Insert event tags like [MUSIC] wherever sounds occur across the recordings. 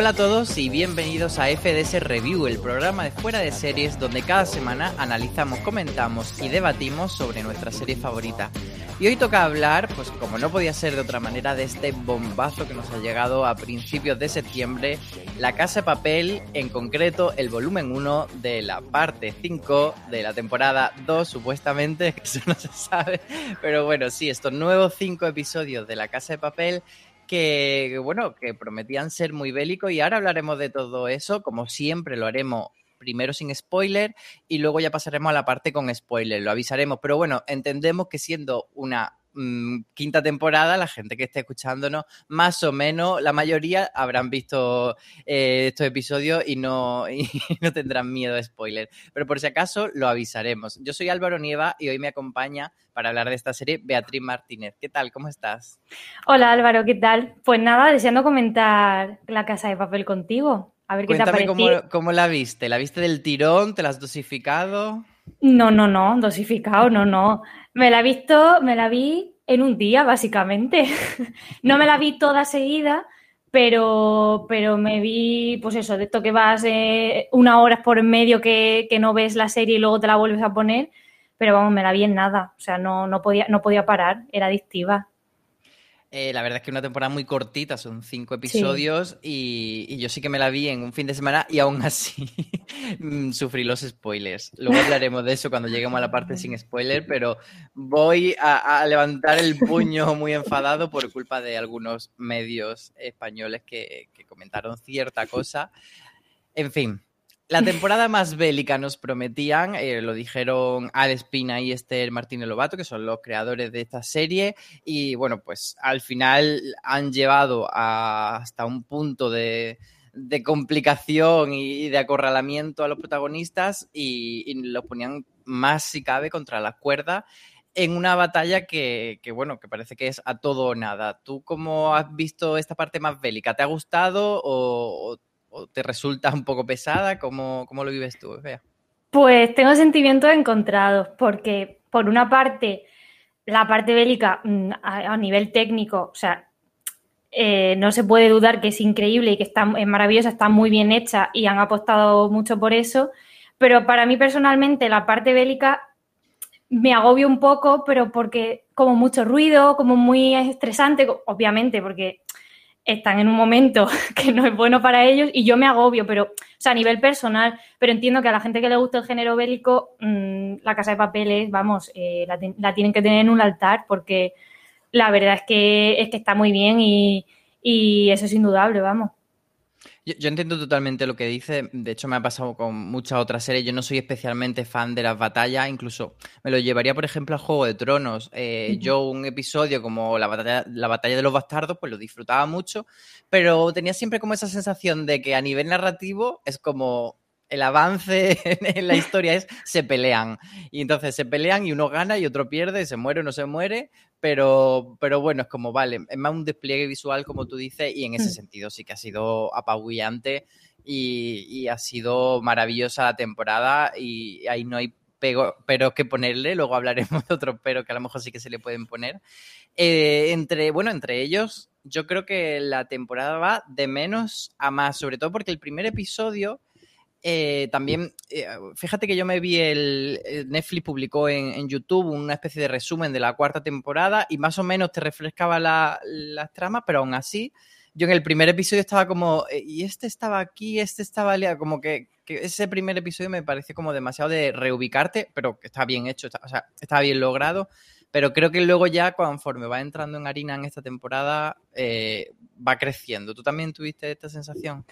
Hola a todos y bienvenidos a FDS Review, el programa de fuera de series donde cada semana analizamos, comentamos y debatimos sobre nuestra serie favorita. Y hoy toca hablar, pues como no podía ser de otra manera, de este bombazo que nos ha llegado a principios de septiembre, La Casa de Papel, en concreto el volumen 1 de la parte 5 de la temporada 2, supuestamente, [LAUGHS] que eso no se sabe, pero bueno, sí, estos nuevos 5 episodios de La Casa de Papel que, bueno, que prometían ser muy bélicos y ahora hablaremos de todo eso, como siempre lo haremos primero sin spoiler y luego ya pasaremos a la parte con spoiler, lo avisaremos, pero bueno, entendemos que siendo una mm, quinta temporada, la gente que esté escuchándonos, más o menos, la mayoría habrán visto eh, estos episodios y no, [LAUGHS] y no tendrán miedo de spoiler. Pero por si acaso, lo avisaremos. Yo soy Álvaro Nieva y hoy me acompaña para hablar de esta serie Beatriz Martínez. ¿Qué tal? ¿Cómo estás? Hola Álvaro, ¿qué tal? Pues nada, deseando comentar La Casa de Papel contigo. A ver qué te ha parecido. cómo, cómo la viste. ¿La viste del tirón? ¿Te la has dosificado? No, no, no, dosificado, no, no. Me la he visto, me la vi en un día, básicamente. [LAUGHS] no me la vi toda seguida, pero, pero me vi, pues eso, de esto que vas eh, una hora por medio que, que no ves la serie y luego te la vuelves a poner, pero vamos, me la vi en nada. O sea, no, no podía, no podía parar, era adictiva. Eh, la verdad es que una temporada muy cortita, son cinco episodios y, yo sí que me la vi en un fin de semana y aún así [LAUGHS] mm, sufrí los spoilers. Luego hablaremos de eso cuando lleguemos a la parte sin spoiler, pero voy a, levantar el puño muy enfadado por culpa de algunos medios españoles que comentaron cierta cosa. En fin, la temporada más bélica nos prometían, eh, lo dijeron Al Espina y Esther Martínez Lobato, que son los creadores de esta serie, y bueno, pues al final han llevado hasta un punto de, complicación y, de acorralamiento a los protagonistas y, y los ponían más si cabe contra la cuerda en una batalla que, bueno, que parece que es a todo o nada. ¿Tú cómo has visto esta parte más bélica? ¿Te ha gustado o, o te resulta un poco pesada? ¿Cómo, cómo lo vives tú, Bea? Pues tengo sentimientos encontrados, porque por una parte, la parte bélica mm, a, nivel técnico, o sea, eh, no se puede dudar que es increíble y que está, es maravillosa, está muy bien hecha y han apostado mucho por eso, pero para mí personalmente la parte bélica me agobio un poco, pero porque como mucho ruido, como muy estresante, obviamente, porque están en un momento [LAUGHS] que no es bueno para ellos y yo me agobio, pero, o sea, a nivel personal, pero entiendo que a la gente que le gusta el género bélico, mm, la casa de papeles, vamos, eh, la, tienen que tener en un altar porque la verdad es que, es que está muy bien y, y eso es indudable, vamos. Yo, entiendo totalmente lo que dice. De hecho, me ha pasado con muchas otras series. Yo no soy especialmente fan de las batallas. Incluso me lo llevaría, por ejemplo, a Juego de Tronos. Eh, yo un episodio como la batalla, la batalla de los bastardos, pues lo disfrutaba mucho. Pero tenía siempre como esa sensación de que a nivel narrativo es como el avance [LAUGHS] en la historia es se pelean. Y entonces se pelean y uno gana y otro pierde, se muere o no se muere, pero, pero bueno, es como, vale, es más un despliegue visual, como tú dices, y en ese mm. sentido sí que ha sido apabullante y, ha sido maravillosa la temporada y ahí no hay pero que ponerle, luego hablaremos [LAUGHS] de otros pero que a lo mejor sí que se le pueden poner. Eh, entre, bueno, entre ellos, yo creo que la temporada va de menos a más, sobre todo porque el primer episodio eh, también, eh, fíjate que yo me vi el, Netflix publicó en, YouTube una especie de resumen de la cuarta temporada y más o menos te refrescaba las la tramas, pero aún así, yo en el primer episodio estaba como, eh, y este estaba aquí, este estaba como que, ese primer episodio me parece como demasiado de reubicarte, pero que está bien hecho, está, o sea, está bien logrado. Pero creo que luego ya, conforme va entrando en harina en esta temporada, va creciendo. ¿Tú también tuviste esta sensación?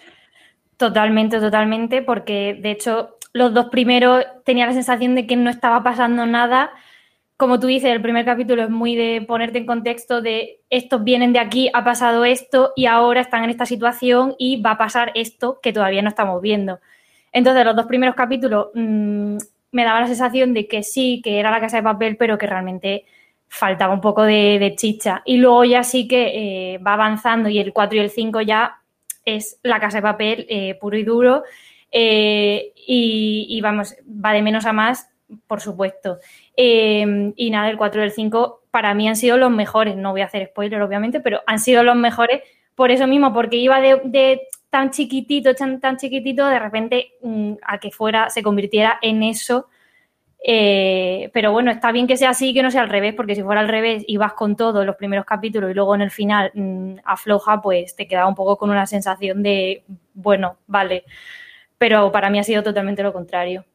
Totalmente, totalmente, porque de hecho los dos primeros tenía la sensación de que no estaba pasando nada. Como tú dices, el primer capítulo es muy de ponerte en contexto de estos vienen de aquí, ha pasado esto y ahora están en esta situación y va a pasar esto que todavía no estamos viendo. Entonces, los dos primeros capítulos mm, me daba la sensación de que sí, que era la casa de papel, pero que realmente faltaba un poco de, chicha. Y luego ya sí que eh, va avanzando y el 4 y el 5 ya es La Casa de Papel eh, puro y duro. Eh, y, vamos, va de menos a más, por supuesto. Eh, y nada, el 4 y el 5 para mí han sido los mejores. No voy a hacer spoiler, obviamente, pero han sido los mejores por eso mismo, porque iba de, tan chiquitito, tan, chiquitito, de repente mm, a que fuera, se convirtiera en eso eh, pero bueno, está bien que sea así y que no sea al revés, porque si fuera al revés y vas con todo los primeros capítulos y luego en el final mm, afloja, pues te queda un poco con una sensación de, bueno, vale. Pero para mí ha sido totalmente lo contrario.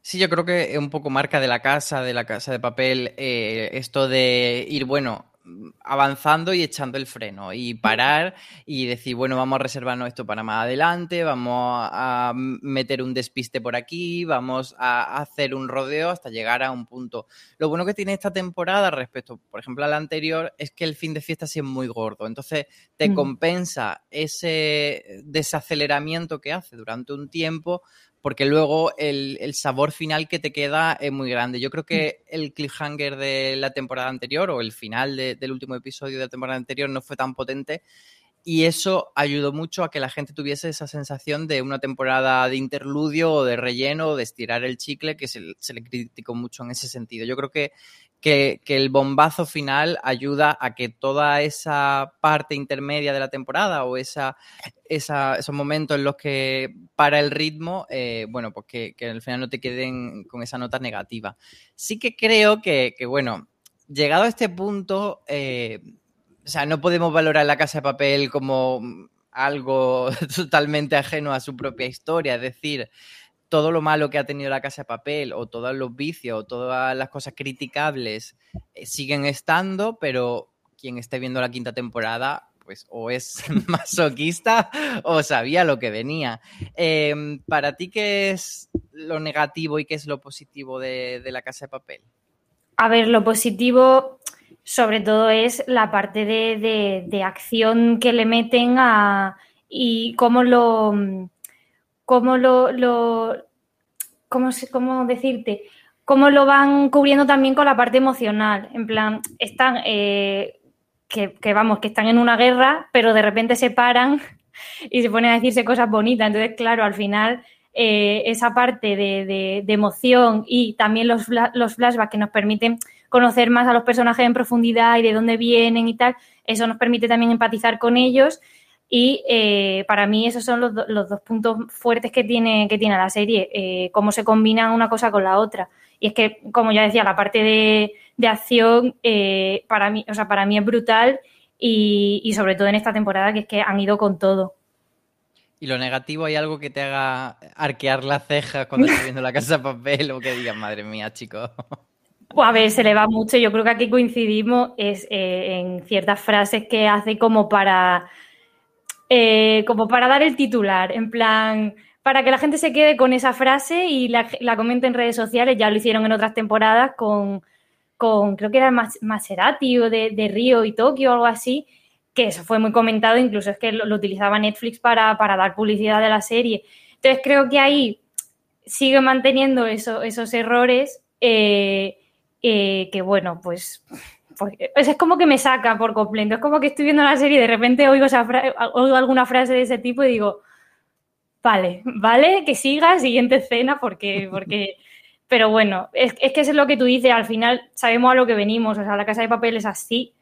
Sí, yo creo que es un poco marca de la casa, de la casa de papel, eh, esto de ir, bueno, avanzando y echando el freno y parar y decir, bueno, vamos a reservarnos esto para más adelante, vamos a meter un despiste por aquí, vamos a hacer un rodeo hasta llegar a un punto. Lo bueno que tiene esta temporada respecto, por ejemplo, a la anterior, es que el fin de fiesta sí es muy gordo, entonces te mm. compensa ese desaceleramiento que hace durante un tiempo porque luego el, sabor final que te queda es muy grande. Yo creo que mm. el cliffhanger de la temporada anterior o el final del último episodio de la temporada anterior no fue tan potente y eso ayudó mucho a que la gente tuviese esa sensación de una temporada de interludio o de relleno o de estirar el chicle que se, le criticó mucho en ese sentido. Yo creo que, que, el bombazo final ayuda a que toda esa parte intermedia de la temporada o esa, esos momentos en los que para el ritmo, eh, bueno, pues que, que, al final no te queden con esa nota negativa. Sí que creo que, bueno, llegado a este punto... Eh, o sea, no podemos valorar la casa de papel como algo [LAUGHS] totalmente ajeno a su propia historia, es decir, todo lo malo que ha tenido la casa de papel o todos los vicios o todas las cosas criticables eh, siguen estando, pero quien esté viendo la quinta temporada pues o es [LAUGHS] masoquista o sabía lo que venía. Em, ¿Para ti qué es lo negativo y qué es lo positivo de, la casa de papel? A ver, lo positivo sobre todo es la parte de, acción que le meten a y cómo lo cómo lo, lo cómo, cómo decirte cómo lo van cubriendo también con la parte emocional en plan están eh, que, vamos, que están en una guerra, pero de repente se paran [LAUGHS] y se ponen a decirse cosas bonitas. Entonces, claro, al final eh, esa parte de, emoción y también los, los flashbacks que nos permiten conocer más a los personajes en profundidad y de dónde vienen y tal, eso nos permite también empatizar con ellos. Y eh, para mí esos son los, los, dos puntos fuertes que tiene, que tiene la serie, eh, cómo se combinan una cosa con la otra. Y es que, como ya decía, la parte de, de acción eh, para mí, o sea, para mí es brutal y, sobre todo en esta temporada que es que han ido con todo. ¿Y lo negativo hay algo que te haga arquear la ceja cuando [LAUGHS] estás viendo la casa de papel o que digas, madre mía, chicos? Pues a ver, se le va mucho. Yo creo que aquí coincidimos es eh, en ciertas frases que hace como para eh, como para dar el titular, en plan, para que la gente se quede con esa frase y la, la comente en redes sociales. Ya lo hicieron en otras temporadas con con, creo que era Maserati o de, Río y Tokio o algo así, que eso fue muy comentado, incluso es que lo, utilizaba Netflix para, dar publicidad de la serie. Entonces creo que ahí sigue manteniendo esos errores eh, eh, que, bueno, pues, pues, es como que me saca por completo. Es como que estoy viendo la serie y de repente oigo, oigo alguna frase de ese tipo y digo, vale, vale, que siga, siguiente escena, porque, porque [LAUGHS] pero bueno, es, que eso es lo que tú dices, al final sabemos a lo que venimos, o sea, la casa de papel es así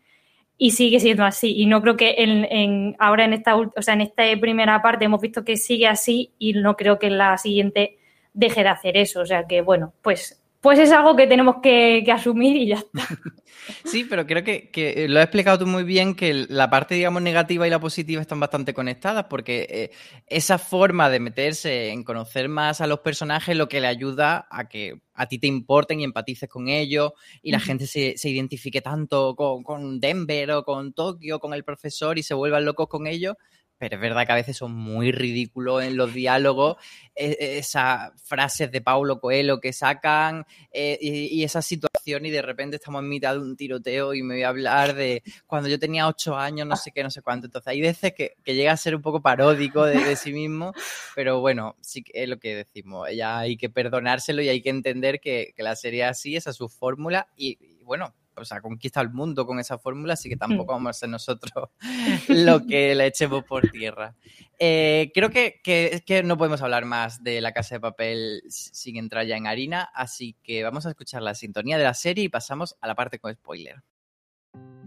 y sigue siendo así. Y no creo que en, ahora en esta, o sea, en esta primera parte hemos visto que sigue así y no creo que en la siguiente deje de hacer eso. O sea que, bueno, pues, pues es algo que tenemos que, que asumir y ya está. [LAUGHS] Sí, pero creo que, que, lo has explicado tú muy bien, que la parte, digamos, negativa y la positiva están bastante conectadas, porque eh, esa forma de meterse en conocer más a los personajes lo que le ayuda a que a ti te importen y empatices con ellos y la gente se, se, identifique tanto con, con Denver o con Tokio, con el profesor y se vuelvan locos con ellos, pero es verdad que a veces son muy ridículos en los diálogos, e, e, esas frases de Paulo Coelho que sacan eh, y, esa situación y de repente estamos en mitad de un tiroteo y me voy a hablar de cuando yo tenía ocho años, no sé qué, no sé cuánto. Entonces hay veces que, llega a ser un poco paródico de, sí mismo, pero bueno, sí que es lo que decimos, ya hay que perdonárselo y hay que entender que, la serie así, esa es su fórmula y bueno, o sea, conquista el mundo con esa fórmula, así que tampoco mm. vamos a ser nosotros [LAUGHS] lo que le echemos por tierra. Eh, creo que, que, no podemos hablar más de la casa de papel sin entrar ya en harina, así que vamos a escuchar la sintonía de la serie y pasamos a la parte con spoiler.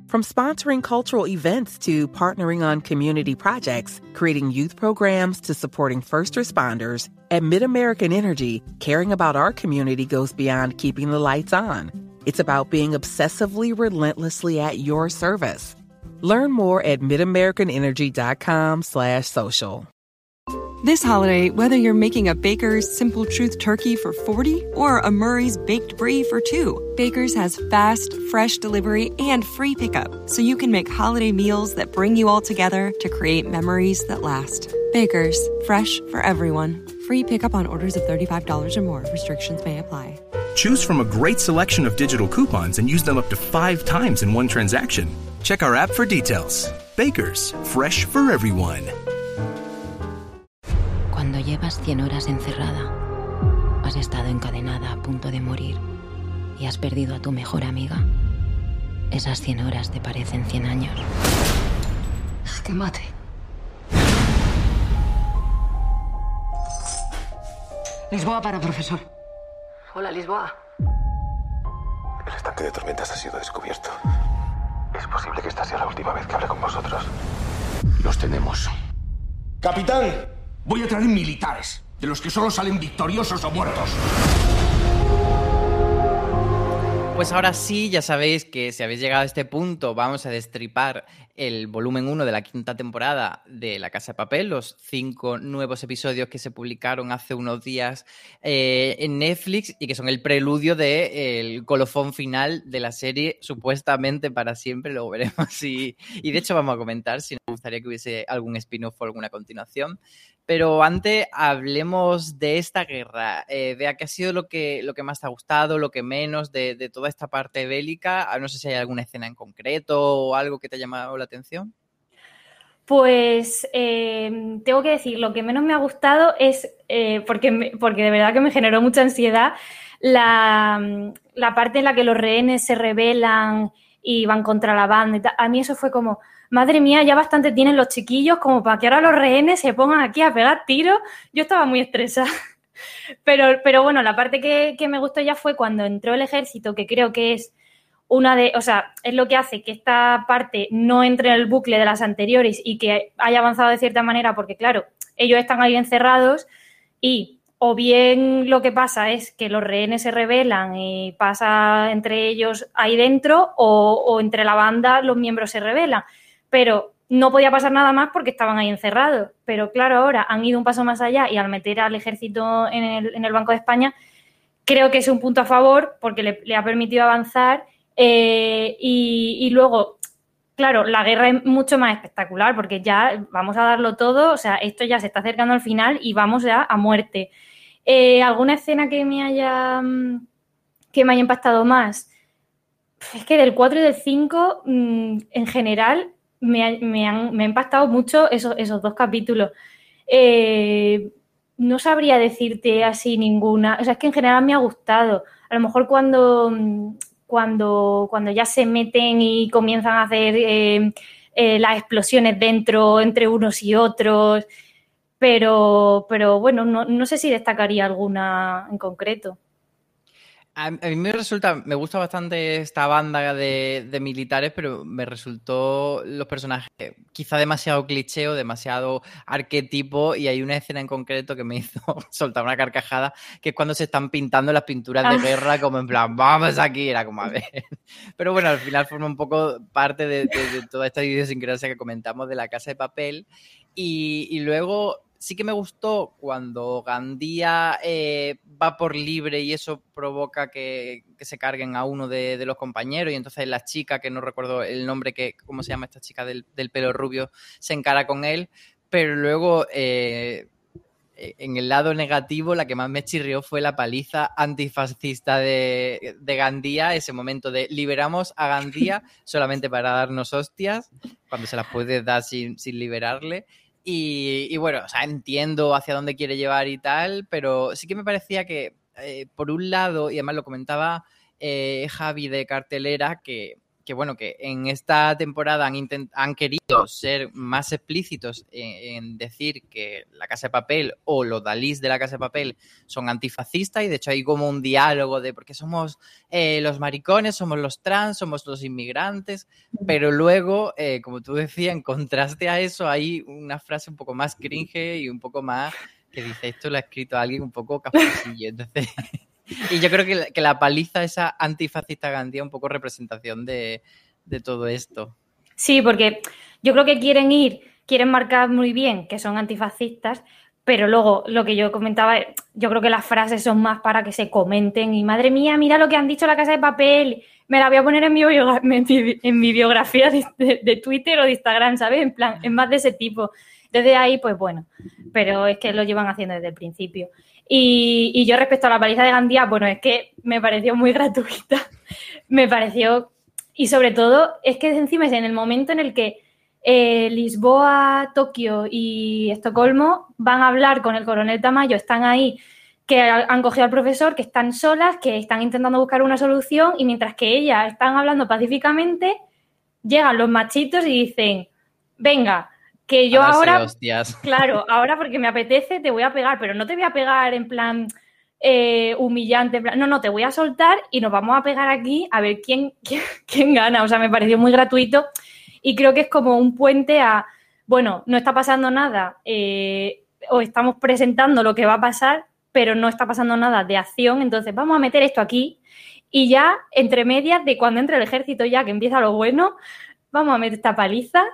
From sponsoring cultural events to partnering on community projects, creating youth programs to supporting first responders, at MidAmerican Energy, caring about our community goes beyond keeping the lights on. It's about being obsessively relentlessly at your service. Learn more at midamericanenergy.com slash social. This holiday, whether you're making a Baker's Simple Truth turkey for 40 or a Murray's Baked Brie for two, Baker's has fast, fresh delivery and free pickup, so you can make holiday meals that bring you all together to create memories that last. Baker's, fresh for everyone. Free pickup on orders of $35 or more. Restrictions may apply. Choose from a great selection of digital coupons and use them up to five times in one transaction. Check our app for details. Bakers, fresh for everyone. Cuando llevas 100 horas encerrada, has estado encadenada a punto de morir y has perdido a tu mejor amiga, esas 100 horas te parecen 100 años. Que mate. Lisboa para profesor. Hola, Lisboa. El estanque de tormentas ha sido descubierto. Es posible que esta sea la última vez que hable con vosotros. Los tenemos. Capitán, voy a traer militares, de los que solo salen victoriosos o muertos. Pues ahora sí, ya sabéis que si habéis llegado a este punto, vamos a destripar el volumen 1 de la quinta temporada de La Casa de Papel, los cinco nuevos episodios que se publicaron hace unos días eh, en Netflix y que son el preludio del colofón final de la serie, supuestamente para siempre, luego veremos si... Y de hecho vamos a comentar si nos gustaría que hubiese algún spin-off o alguna continuación. Pero antes hablemos de esta guerra. Eh, vea qué ha sido lo que, lo que más te ha gustado, lo que menos de, de, toda esta parte bélica. Ah, no sé si hay alguna escena en concreto o algo que te ha llamado la atención. Pues eh, tengo que decir, lo que menos me ha gustado es, eh, porque, porque de verdad que me generó mucha ansiedad, la, la parte en la que los rehenes se rebelan y van contra la banda. A mí eso fue como, madre mía, ya bastante tienen los chiquillos como para que ahora los rehenes se pongan aquí a pegar tiros. Yo estaba muy estresada. [LAUGHS] Pero, pero bueno, la parte que, que me gustó ya fue cuando entró el ejército, que creo que es una de, o sea, es lo que hace que esta parte no entre en el bucle de las anteriores y que haya avanzado de cierta manera, porque claro, ellos están ahí encerrados y o bien lo que pasa es que los rehenes se rebelan y pasa entre ellos ahí dentro, o, entre la banda los miembros se rebelan pero no podía pasar nada más porque estaban ahí encerrados. Pero claro, ahora han ido un paso más allá y al meter al ejército en el, en el Banco de España, creo que es un punto a favor porque le, le ha permitido avanzar eh, y, y, luego, claro, la guerra es mucho más espectacular porque ya vamos a darlo todo, o sea, esto ya se está acercando al final y vamos ya a muerte. Eh, ¿Alguna escena que me haya que me haya impactado más? Es que del 4 y del 5, mmm, en general, me, me, han, me ha impactado mucho esos, esos dos capítulos. Eh, no sabría decirte así ninguna. O sea, es que en general me ha gustado. A lo mejor cuando, cuando, cuando ya se meten y comienzan a hacer eh, las explosiones dentro entre unos y otros. Pero, pero bueno, no, no sé si destacaría alguna en concreto. A, mí me resulta, me gusta bastante esta banda de, de, militares, pero me resultó los personajes quizá demasiado cliché o demasiado arquetipo y hay una escena en concreto que me hizo [LAUGHS] soltar una carcajada, que es cuando se están pintando las pinturas de guerra como en plan, vamos aquí, era como a ver. [LAUGHS] Pero bueno, al final forma un poco parte de, de, de toda esta idiosincrasia que comentamos de la casa de papel y, y luego sí que me gustó cuando Gandía eh, va por libre y eso provoca que, que se carguen a uno de, de, los compañeros y entonces la chica, que no recuerdo el nombre, que cómo se llama esta chica del, del pelo rubio, se encara con él, pero luego... Eh, en el lado negativo, la que más me chirrió fue la paliza antifascista de, de, Gandía, ese momento de liberamos a Gandía [LAUGHS] solamente para darnos hostias, cuando se las puede dar sin, sin liberarle. Y, bueno, o sea, entiendo hacia dónde quiere llevar y tal, pero sí que me parecía que, eh, por un lado, y además lo comentaba eh, Javi de cartelera, que que bueno, que en esta temporada han, han querido ser más explícitos en, en, decir que la Casa de Papel o los Dalís de la Casa de Papel son antifascistas y de hecho hay como un diálogo de porque somos eh, los maricones, somos los trans, somos los inmigrantes, pero luego, eh, como tú decías, en contraste a eso hay una frase un poco más cringe y un poco más que dice esto lo ha escrito alguien un poco cafosillo, [LAUGHS] entonces... Y yo creo que la, que la paliza esa antifascista Gandía un poco representación de, de, todo esto. Sí, porque yo creo que quieren ir, quieren marcar muy bien que son antifascistas, pero luego lo que yo comentaba, yo creo que las frases son más para que se comenten y madre mía, mira lo que han dicho la casa de papel, me la voy a poner en mi, en mi biografía de, de, de, Twitter o de Instagram, ¿sabes? En plan, es más de ese tipo. Desde ahí, pues bueno, pero es que lo llevan haciendo desde el principio. Y, yo respecto a la paliza de Gandía, bueno, es que me pareció muy [LAUGHS] gratuita. me pareció, y sobre todo, es que encima es en el momento en el que eh, Lisboa, Tokio y Estocolmo van a hablar con el coronel Tamayo, están ahí, que han cogido al profesor, que están solas, que están intentando buscar una solución, y mientras que ellas están hablando pacíficamente, llegan los machitos y dicen, venga, que yo ahora, hostias. [LAUGHS] claro, ahora porque me apetece te voy a pegar, pero no te voy a pegar en plan eh, humillante, en plan, no, no, te voy a soltar y nos vamos a pegar aquí a ver quién, [LAUGHS] quién, quién, gana. O sea, me pareció muy gratuito y creo que es como un puente a, bueno, no está pasando nada eh, o estamos presentando lo que va a pasar, pero no está pasando nada de acción, entonces vamos a meter esto aquí Y ya, entre medias, de cuando entra el ejército, ya que empieza lo bueno, vamos a meter esta paliza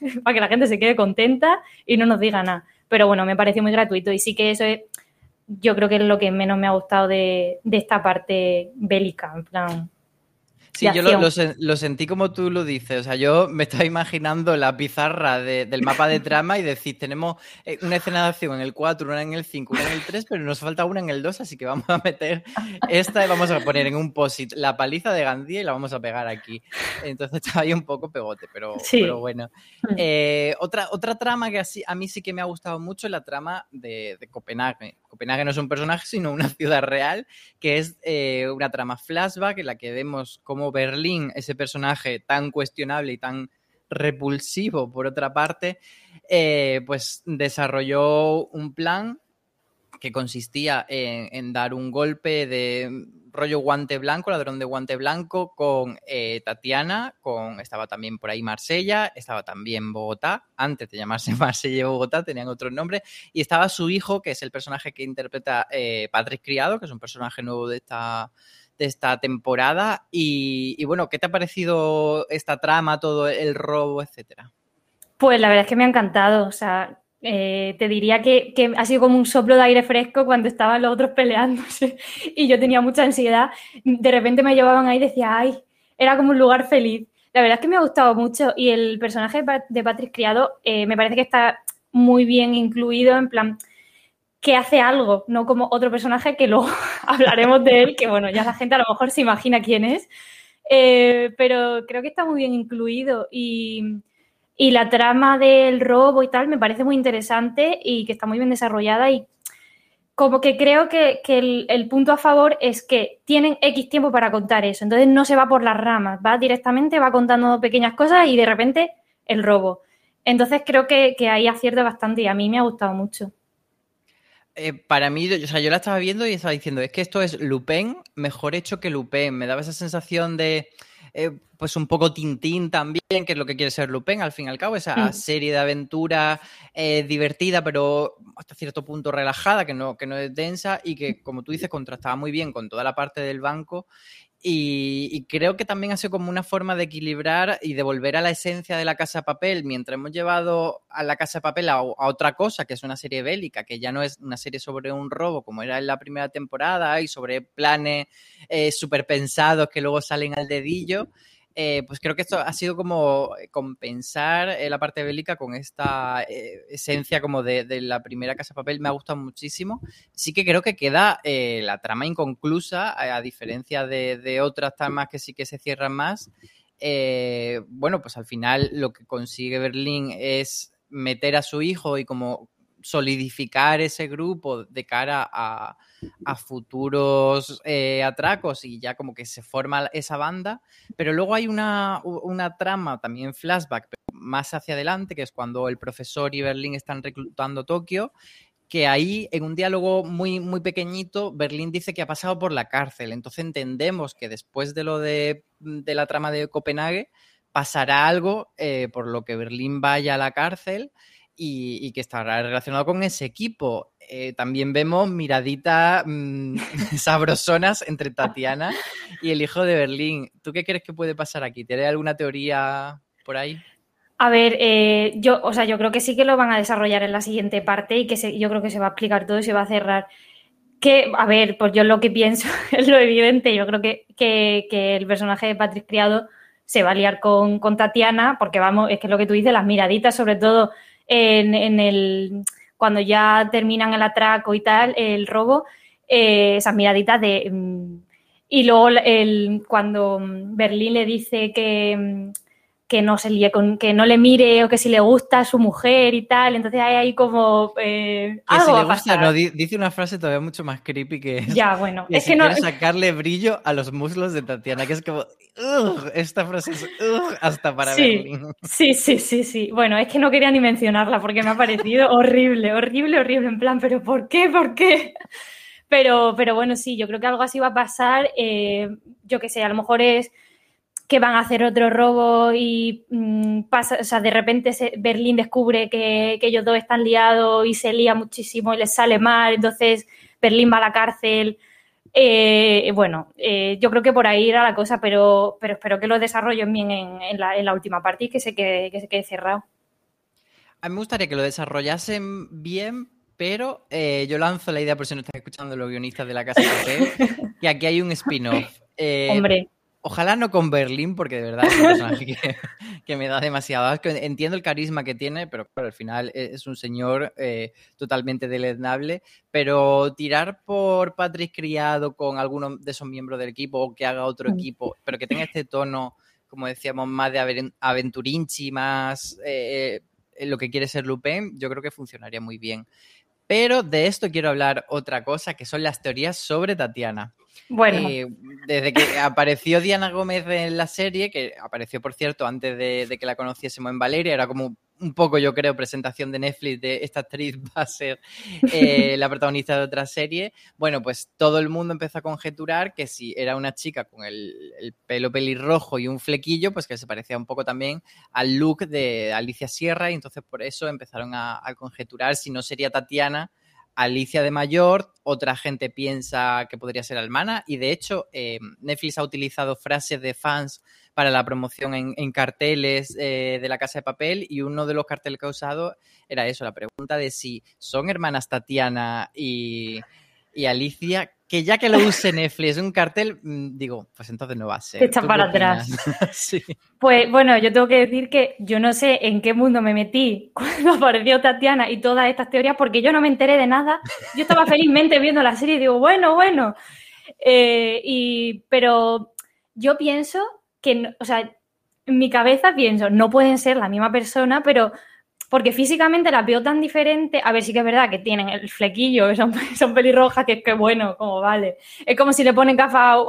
[LAUGHS] para que la gente se quede contenta y no nos diga nada. Pero bueno, me pareció muy gratuito y sí que eso es, yo creo que es lo que menos me ha gustado de, de esta parte bélica, en plan, Sí, yo lo, sentí como tú lo dices. O sea, yo me estaba imaginando la pizarra del mapa de trama y decir, tenemos eh, una escena de acción en el 4, una en el 5, una en el 3, pero nos falta una en el 2, así que vamos a meter esta y vamos a poner en un posit la paliza de Gandía y la vamos a pegar aquí. Entonces [LAUGHS] estaba ahí un poco pegote, pero, pero bueno. Mm. Eh, otra, otra trama que así, a mí sí que me ha gustado mucho es la trama de, de Copenhague. Copenhague no es un personaje, sino una [LAUGHS] ciudad real, que es eh, una trama flashback en la que vemos cómo Berlín, ese personaje tan cuestionable y tan repulsivo, por otra parte, eh, pues desarrolló un plan que consistía en, dar un golpe de rollo guante blanco, ladrón de guante blanco, con eh, Tatiana, con estaba también por ahí Marsella, estaba también Bogotá, antes de llamarse [LAUGHS] Marsella y Bogotá, tenían otro nombre, y estaba su hijo, que es el personaje que interpreta eh, Patrick Criado, que es un personaje nuevo de esta, de esta temporada. Y, y bueno, ¿qué te ha parecido esta trama, todo el robo, etcétera? Pues la verdad es que me ha encantado, o sea, eh, te diría que, ha sido como un soplo de aire fresco cuando estaban los otros peleándose [LAUGHS] y yo tenía mucha ansiedad. De repente me llevaban ahí y decía, ay, era como un lugar feliz. La verdad es que me ha gustado mucho y el personaje de Patrick Criado eh, me parece que está muy bien incluido en plan que hace algo, no como otro personaje que luego [LAUGHS] hablaremos de él, que bueno, ya la gente a lo mejor se imagina quién es, eh, pero creo que está muy bien incluido y y la trama del robo y tal me parece muy interesante y que está muy bien desarrollada y como que creo que, el, punto a favor es que tienen X tiempo para contar eso. Entonces no se va por las ramas, va directamente, va contando pequeñas cosas y de repente el robo. Entonces creo que, ahí acierta bastante y a mí me ha gustado mucho. Eh, para mí, o sea, yo la estaba viendo y estaba diciendo, es que esto es Lupin mejor hecho que Lupin. Me daba esa sensación de eh, pues un poco Tintín también, que es lo que quiere ser Lupin, al fin y al cabo, esa mm. serie de aventura eh, divertida, pero hasta cierto punto relajada, que no, que no es densa y que, como tú dices, contrastaba muy bien con toda la parte del banco y, creo que también ha sido como una forma de equilibrar y de volver a la esencia de la Casa de Papel, mientras hemos llevado a la Casa de Papel a, otra cosa, que es una serie bélica, que ya no es una serie sobre un robo como era en la primera temporada y sobre planes eh, súper pensados que luego salen al dedillo. Eh, pues creo que esto ha sido como eh, compensar eh, la parte bélica con esta esencia como de, la primera Casa de Papel. Me ha gustado muchísimo. Sí que creo que queda la trama inconclusa, a, diferencia de, otras tramas que sí que se cierran más. bueno, pues al final lo que consigue Berlín es meter a su hijo y como solidificar ese grupo de cara a, futuros eh, atracos y ya como que se forma esa banda, pero luego hay una, trama también flashback más hacia adelante, que es cuando el profesor y Berlín están reclutando Tokio, que ahí en un diálogo muy, muy pequeñito, Berlín dice que ha pasado por la cárcel, entonces entendemos que después de lo de, la trama de Copenhague pasará algo eh, por lo que Berlín vaya a la cárcel y, que estará relacionado con ese equipo. Eh, también vemos miraditas mm, [LAUGHS] sabrosonas entre Tatiana y el hijo de Berlín. ¿Tú qué crees que puede pasar aquí? ¿Tienes alguna teoría por ahí? A ver, eh, yo, o sea, yo creo que sí que lo van a desarrollar en la siguiente parte y que yo creo que se va a explicar todo y se va a cerrar. Que, a ver, pues yo lo que pienso [LAUGHS] es lo evidente. Yo creo que, que, el personaje de Patrick Criado se va a liar con, con Tatiana, porque vamos, es que lo que tú dices, las miraditas, sobre todo en, el cuando ya terminan el atraco y tal, el robo, eh, esas miraditas de... Mm, y luego el, cuando Berlín le dice que, mm, que no se líe con, que no le mire o que si le gusta a su mujer y tal. Entonces hay ahí como eh, algo si le gusta, no, dice una frase todavía mucho más creepy que es. Ya, bueno, es que no. sacarle brillo a los muslos de Tatiana, que es como. esta frase es hasta para sí, Sí, sí, sí, sí. Bueno, es que no quería ni mencionarla porque me ha parecido [LAUGHS] horrible, horrible, horrible. En plan, ¿pero por qué? ¿Por qué? Pero, pero bueno, sí, yo creo que algo así va a pasar. Eh, yo qué sé, a lo mejor es que van a hacer otro robo y mm, pasa, o sea, de repente Berlín descubre que, ellos dos están liados y se lía muchísimo y les sale mal, entonces Berlín va a la cárcel Eh, bueno, eh, yo creo que por ahí era la cosa, pero, pero espero que lo desarrollen bien en, la, última parte y que se, quede, que se quede cerrado. A mí me gustaría que lo desarrollasen bien, pero eh, yo lanzo la idea, por si no están escuchando los guionistas de la Casa de [LAUGHS] que aquí hay un spin-off. Hombre. Ojalá no con Berlín, porque de verdad es un personaje [LAUGHS] que, me da demasiado asco. Entiendo el carisma que tiene, pero claro, al final e, es un señor eh, totalmente deleznable. Pero tirar por Patrick Criado con alguno de esos miembros del equipo o que haga otro mm. equipo, pero que tenga este tono, como decíamos, más de aventurinchi, más eh, eh, lo que quiere ser Lupin, yo creo que funcionaría muy bien. Pero de esto quiero hablar otra cosa, que son las teorías sobre Tatiana. Bueno. Eh, desde que [LAUGHS] apareció Diana Gómez en la serie, que apareció, por cierto, antes de, que la conociésemos en Valeria, era como un poco, yo creo, presentación de Netflix de esta actriz [LAUGHS] va a ser eh, la protagonista de otra serie. Bueno, pues todo el mundo empezó a conjeturar que si era una chica con el, pelo pelirrojo y un flequillo, pues que se parecía un poco también al look de Alicia Sierra, y entonces por eso empezaron a, conjeturar si no sería Tatiana Alicia de mayor, otra gente piensa que podría ser Almana y de hecho eh, Netflix ha utilizado frases de fans para la promoción en, carteles eh, de la Casa de Papel y uno de los carteles que ha usado era eso, la pregunta de si son hermanas Tatiana y, y Alicia, que ya que lo use [LAUGHS] Netflix un cartel, mm, digo, pues entonces no va a ser. Te echas para atrás. [LAUGHS] sí. Pues bueno, yo tengo que decir que yo no sé en qué mundo me metí [LAUGHS] cuando apareció Tatiana y todas estas teorías, porque yo no me enteré de nada. Yo estaba felizmente viendo la serie y digo, bueno, bueno. Eh, y, pero yo pienso que, o sea, en mi cabeza pienso, no pueden ser la misma persona, pero porque físicamente las veo tan diferentes. A ver, sí que es verdad que tienen el flequillo, son, [LAUGHS] son pelirrojas, que es que bueno, como vale. Es como si le ponen gafas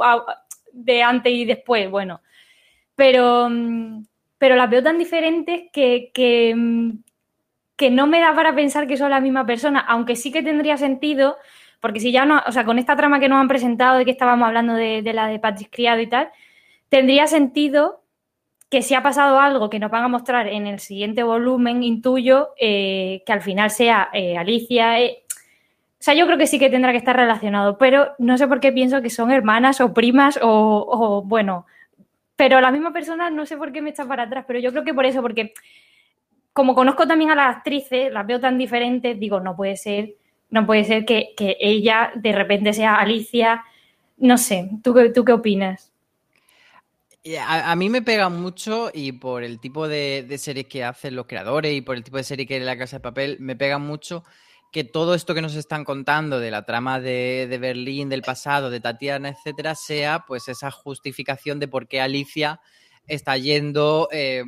de antes y después, bueno. Pero, mm, pero las veo tan diferentes que, que, mm, que no me da para pensar que son la misma persona, aunque sí que tendría sentido, porque si ya no, o sea, con esta trama que nos han presentado de que estábamos hablando de, de la de Patrick Criado y tal, tendría sentido que si ha pasado algo que nos van a mostrar en el siguiente volumen, intuyo eh, que al final sea eh, Alicia. Eh, o sea, yo creo que sí que tendrá que estar relacionado, pero no sé por qué pienso que son hermanas o primas o, bueno, pero la misma persona no sé por qué me echa para atrás, pero yo creo que por eso, porque como conozco también a las actrices, las veo tan diferentes, digo, no puede ser, no puede ser que, ella de repente sea Alicia. No sé, ¿tú, tú qué opinas? A, mí me pega mucho y por el tipo de, series que hacen los creadores y por el tipo de serie que es La Casa de Papel, me pega mucho que todo esto que nos están contando de la trama de, Berlín, del pasado, de Tatiana, etcétera, sea pues esa justificación de por qué Alicia está yendo eh,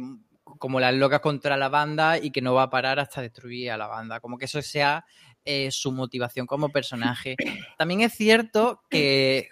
como las locas contra la banda y que no va a parar hasta destruir a la banda. Como que eso sea eh, su motivación como personaje. También es cierto que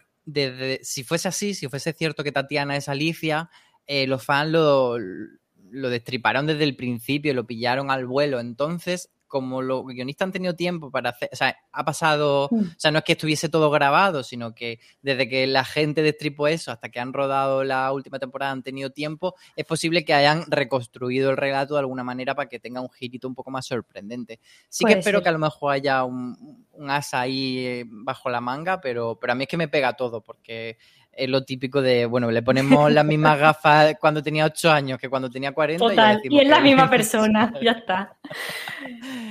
si fuese así, si fuese cierto que Tatiana es Alicia, eh, los fans lo, lo destriparon desde el principio, lo pillaron al vuelo. Entonces, como los guionistas han tenido tiempo para hacer, o sea, ha pasado, mm. o sea, no es que estuviese todo grabado, sino que desde que la gente destripó eso hasta que han rodado la última temporada han tenido tiempo, es posible que hayan reconstruido el relato de alguna manera para que tenga un girito un poco más sorprendente. Sí que espero que a lo mejor haya un, un asa ahí eh, bajo la manga, pero, pero a mí es que me pega todo, porque es lo típico de, bueno, le ponemos las mismas [LAUGHS] gafas cuando tenía 8 años que cuando tenía 40. Total, y, es la misma persona, [LAUGHS] ya está.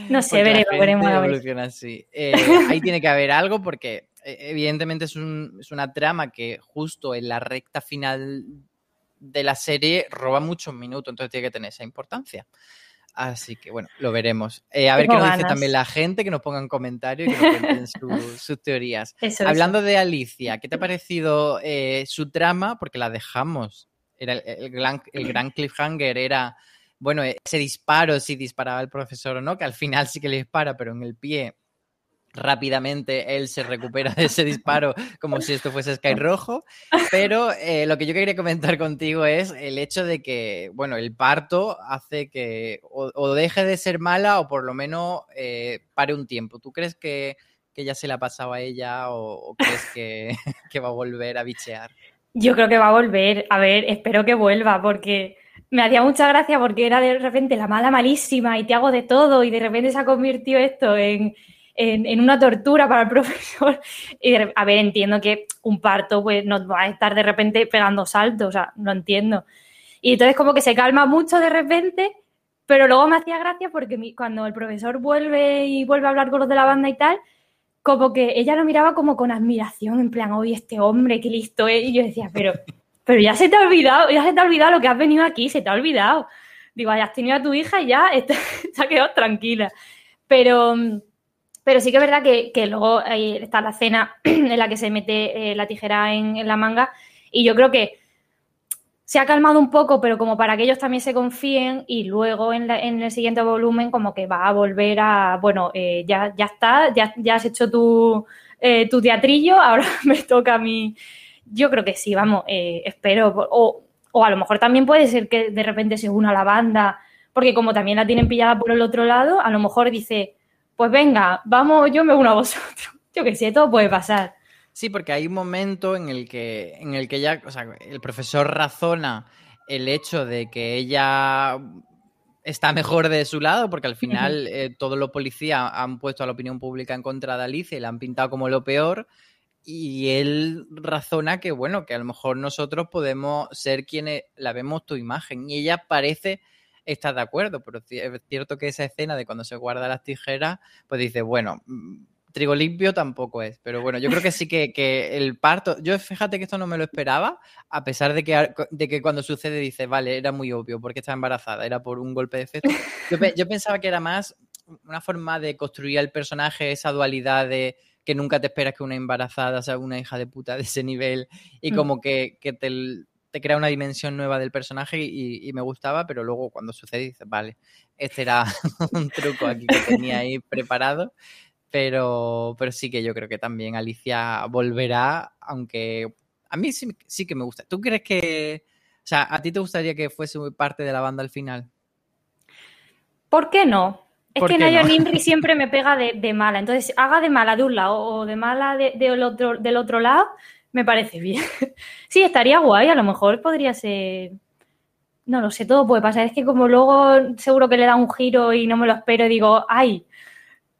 No sé, veremos, veremos. Así. Eh, ahí tiene que haber algo porque eh, evidentemente es, un, es una trama que justo en la recta final de la serie roba muchos minutos, entonces tiene que tener esa importancia. Así que bueno, lo veremos. Eh, a ver qué nos dice también la gente, que nos pongan comentarios y que nos cuenten [LAUGHS] sus teorías. Hablando de Alicia, ¿qué te ha parecido eh, su trama? Porque la dejamos. Era el, gran, el gran cliffhanger era, bueno, ese disparo, si disparaba el profesor o no, que al final sí que le dispara, pero en el pie rápidamente él se recupera de ese disparo como si esto fuese Sky Rojo. Pero eh, lo que yo quería comentar contigo es el hecho de que, bueno, el parto hace que o, deje de ser mala o por lo menos eh, pare un tiempo. ¿Tú crees que, ya se la pasaba a ella o, crees que, [LAUGHS] que va a volver a bichear? Yo creo que va a volver. A ver, espero que vuelva porque me hacía mucha gracia porque era de repente la mala malísima y te hago de todo y de repente se ha convertido esto en en, una tortura para el [LAUGHS] profesor. Y, a ver, entiendo que un parto pues no va a estar de repente pegando saltos, o sea, no entiendo. Y entonces como que se calma mucho de repente, pero luego me hacía gracia porque cuando el profesor vuelve y vuelve a hablar con los de la banda y tal, como que ella lo miraba como con admiración, en plan, oye, este hombre, qué listo es. Y yo decía, pero, pero ya se te ha olvidado, ya se te ha olvidado lo que has venido aquí, se te ha olvidado. Digo, has tenido a tu hija y ya [LAUGHS] se ha quedado tranquila. Pero, pero sí que es verdad que, luego está la escena [CLEARS THROAT] en la que se mete eh, la tijera en, la manga y yo creo que se ha calmado un poco, pero como para que ellos también se confíen y luego en, el siguiente volumen como que va a volver a, bueno, eh, ya, ya está, ya, ya has hecho tu, eh, tu teatrillo, [LAUGHS] ahora me toca a mí. Yo creo que sí, vamos, espero. O, o a lo mejor también puede ser que de repente se una la banda, porque como también la tienen pillada por el otro lado, a lo mejor dice, pues venga, vamos, yo me uno a vosotros. [LAUGHS] Yo qué sé, todo puede pasar. Sí, porque hay un momento en el que, en el que ya, o sea, el profesor razona el hecho de que ella está mejor de su lado, porque al final eh, todos los policías han puesto a la opinión pública en contra de Alicia y la han pintado como lo peor y él razona que, bueno, que a lo mejor nosotros podemos ser quienes la vemos tu imagen. Y ella parece estar de acuerdo, pero es cierto que esa escena de cuando se guarda las tijeras, pues dice, bueno, mm, trigo limpio tampoco es. Pero bueno, yo creo que sí que, el parto. Yo fíjate que esto no me lo esperaba, a pesar de que, de que cuando sucede dice, vale, era muy obvio, porque estaba embarazada, era por un golpe de efecto. Yo, yo pensaba que era más una forma de construir el personaje, esa dualidad de que nunca te esperas que una embarazada sea una hija de puta de ese nivel y mm. como que, te, crea una dimensión nueva del personaje y, me gustaba, pero luego cuando sucede dices, vale, este era [LAUGHS] un truco aquí que tenía ahí preparado. Pero, pero sí que yo creo que también Alicia volverá, aunque a mí sí, sí que me gusta. ¿Tú crees que, o sea, a ti te gustaría que fuese parte de la banda al final? ¿Por qué no? Es que Nayo no? [LAUGHS] siempre me pega de, mala. Entonces, haga de mala de un lado o de mala de, otro, del otro lado, me parece bien. [LAUGHS] sí, estaría guay. A lo mejor podría ser. No lo sé, todo puede pasar. Es que como luego seguro que le da un giro y no me lo espero y digo, ¡ay!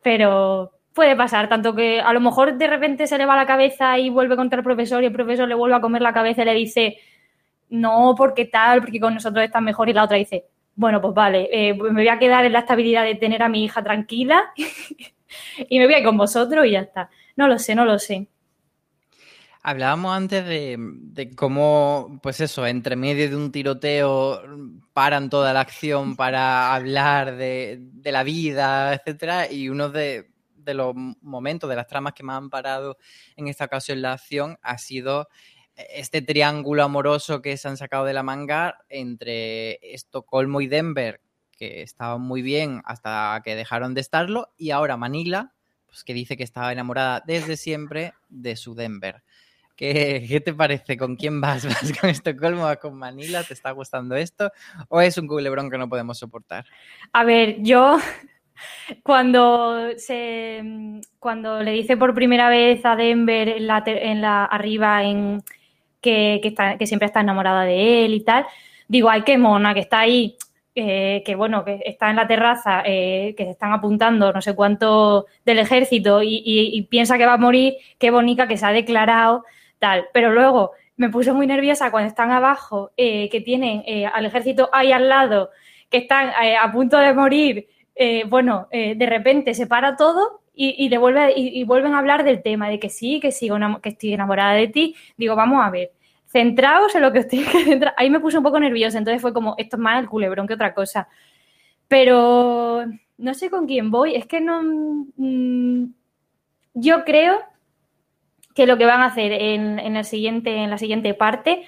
Pero puede pasar, tanto que a lo mejor de repente se le va la cabeza y vuelve contra el profesor y el profesor le vuelve a comer la cabeza y le dice, no, porque tal, porque con nosotros está mejor y la otra dice, bueno, pues vale, eh, pues me voy a quedar en la estabilidad de tener a mi hija tranquila [LAUGHS] y me voy a ir con vosotros y ya está. No lo sé, no lo sé. Hablábamos antes de, cómo, pues eso, entre medio de un tiroteo paran toda la acción para hablar de, la vida, etcétera, y uno de, los momentos, de las tramas que me han parado en esta ocasión la acción ha sido este triángulo amoroso que se han sacado de la manga entre Estocolmo y Denver, que estaban muy bien hasta que dejaron de estarlo, y ahora Manila, pues que dice que estaba enamorada desde siempre de su Denver. ¿Qué, te parece? ¿Con quién vas? [LAUGHS] ¿Vas con Estocolmo? ¿Vas con Manila? ¿Te está gustando esto? ¿O es un culebrón que no podemos soportar? A ver, yo cuando se cuando le dice por primera vez a Denver en la, en la arriba en que, siempre está enamorada de él y tal. Digo, ay, qué mona, que está ahí, que bueno, que está en la terraza, eh, que se están apuntando no sé cuánto del ejército y, piensa que va a morir, qué bonita que se ha declarado, Pero luego me puse muy nerviosa cuando están abajo, eh, que tienen eh, al ejército ahí al lado, que están a punto de morir. bueno, de repente se para todo y, y, y, vuelven a hablar del tema, de que sí, que sigo que estoy enamorada de ti. Digo, vamos a ver, centraos en lo que os tenéis que centrar. Ahí me puse un poco nerviosa, entonces fue como, esto es más el culebrón que otra cosa. Pero no sé con quién voy, es que no... Mm, yo creo que lo que van a hacer en, el siguiente, en la siguiente parte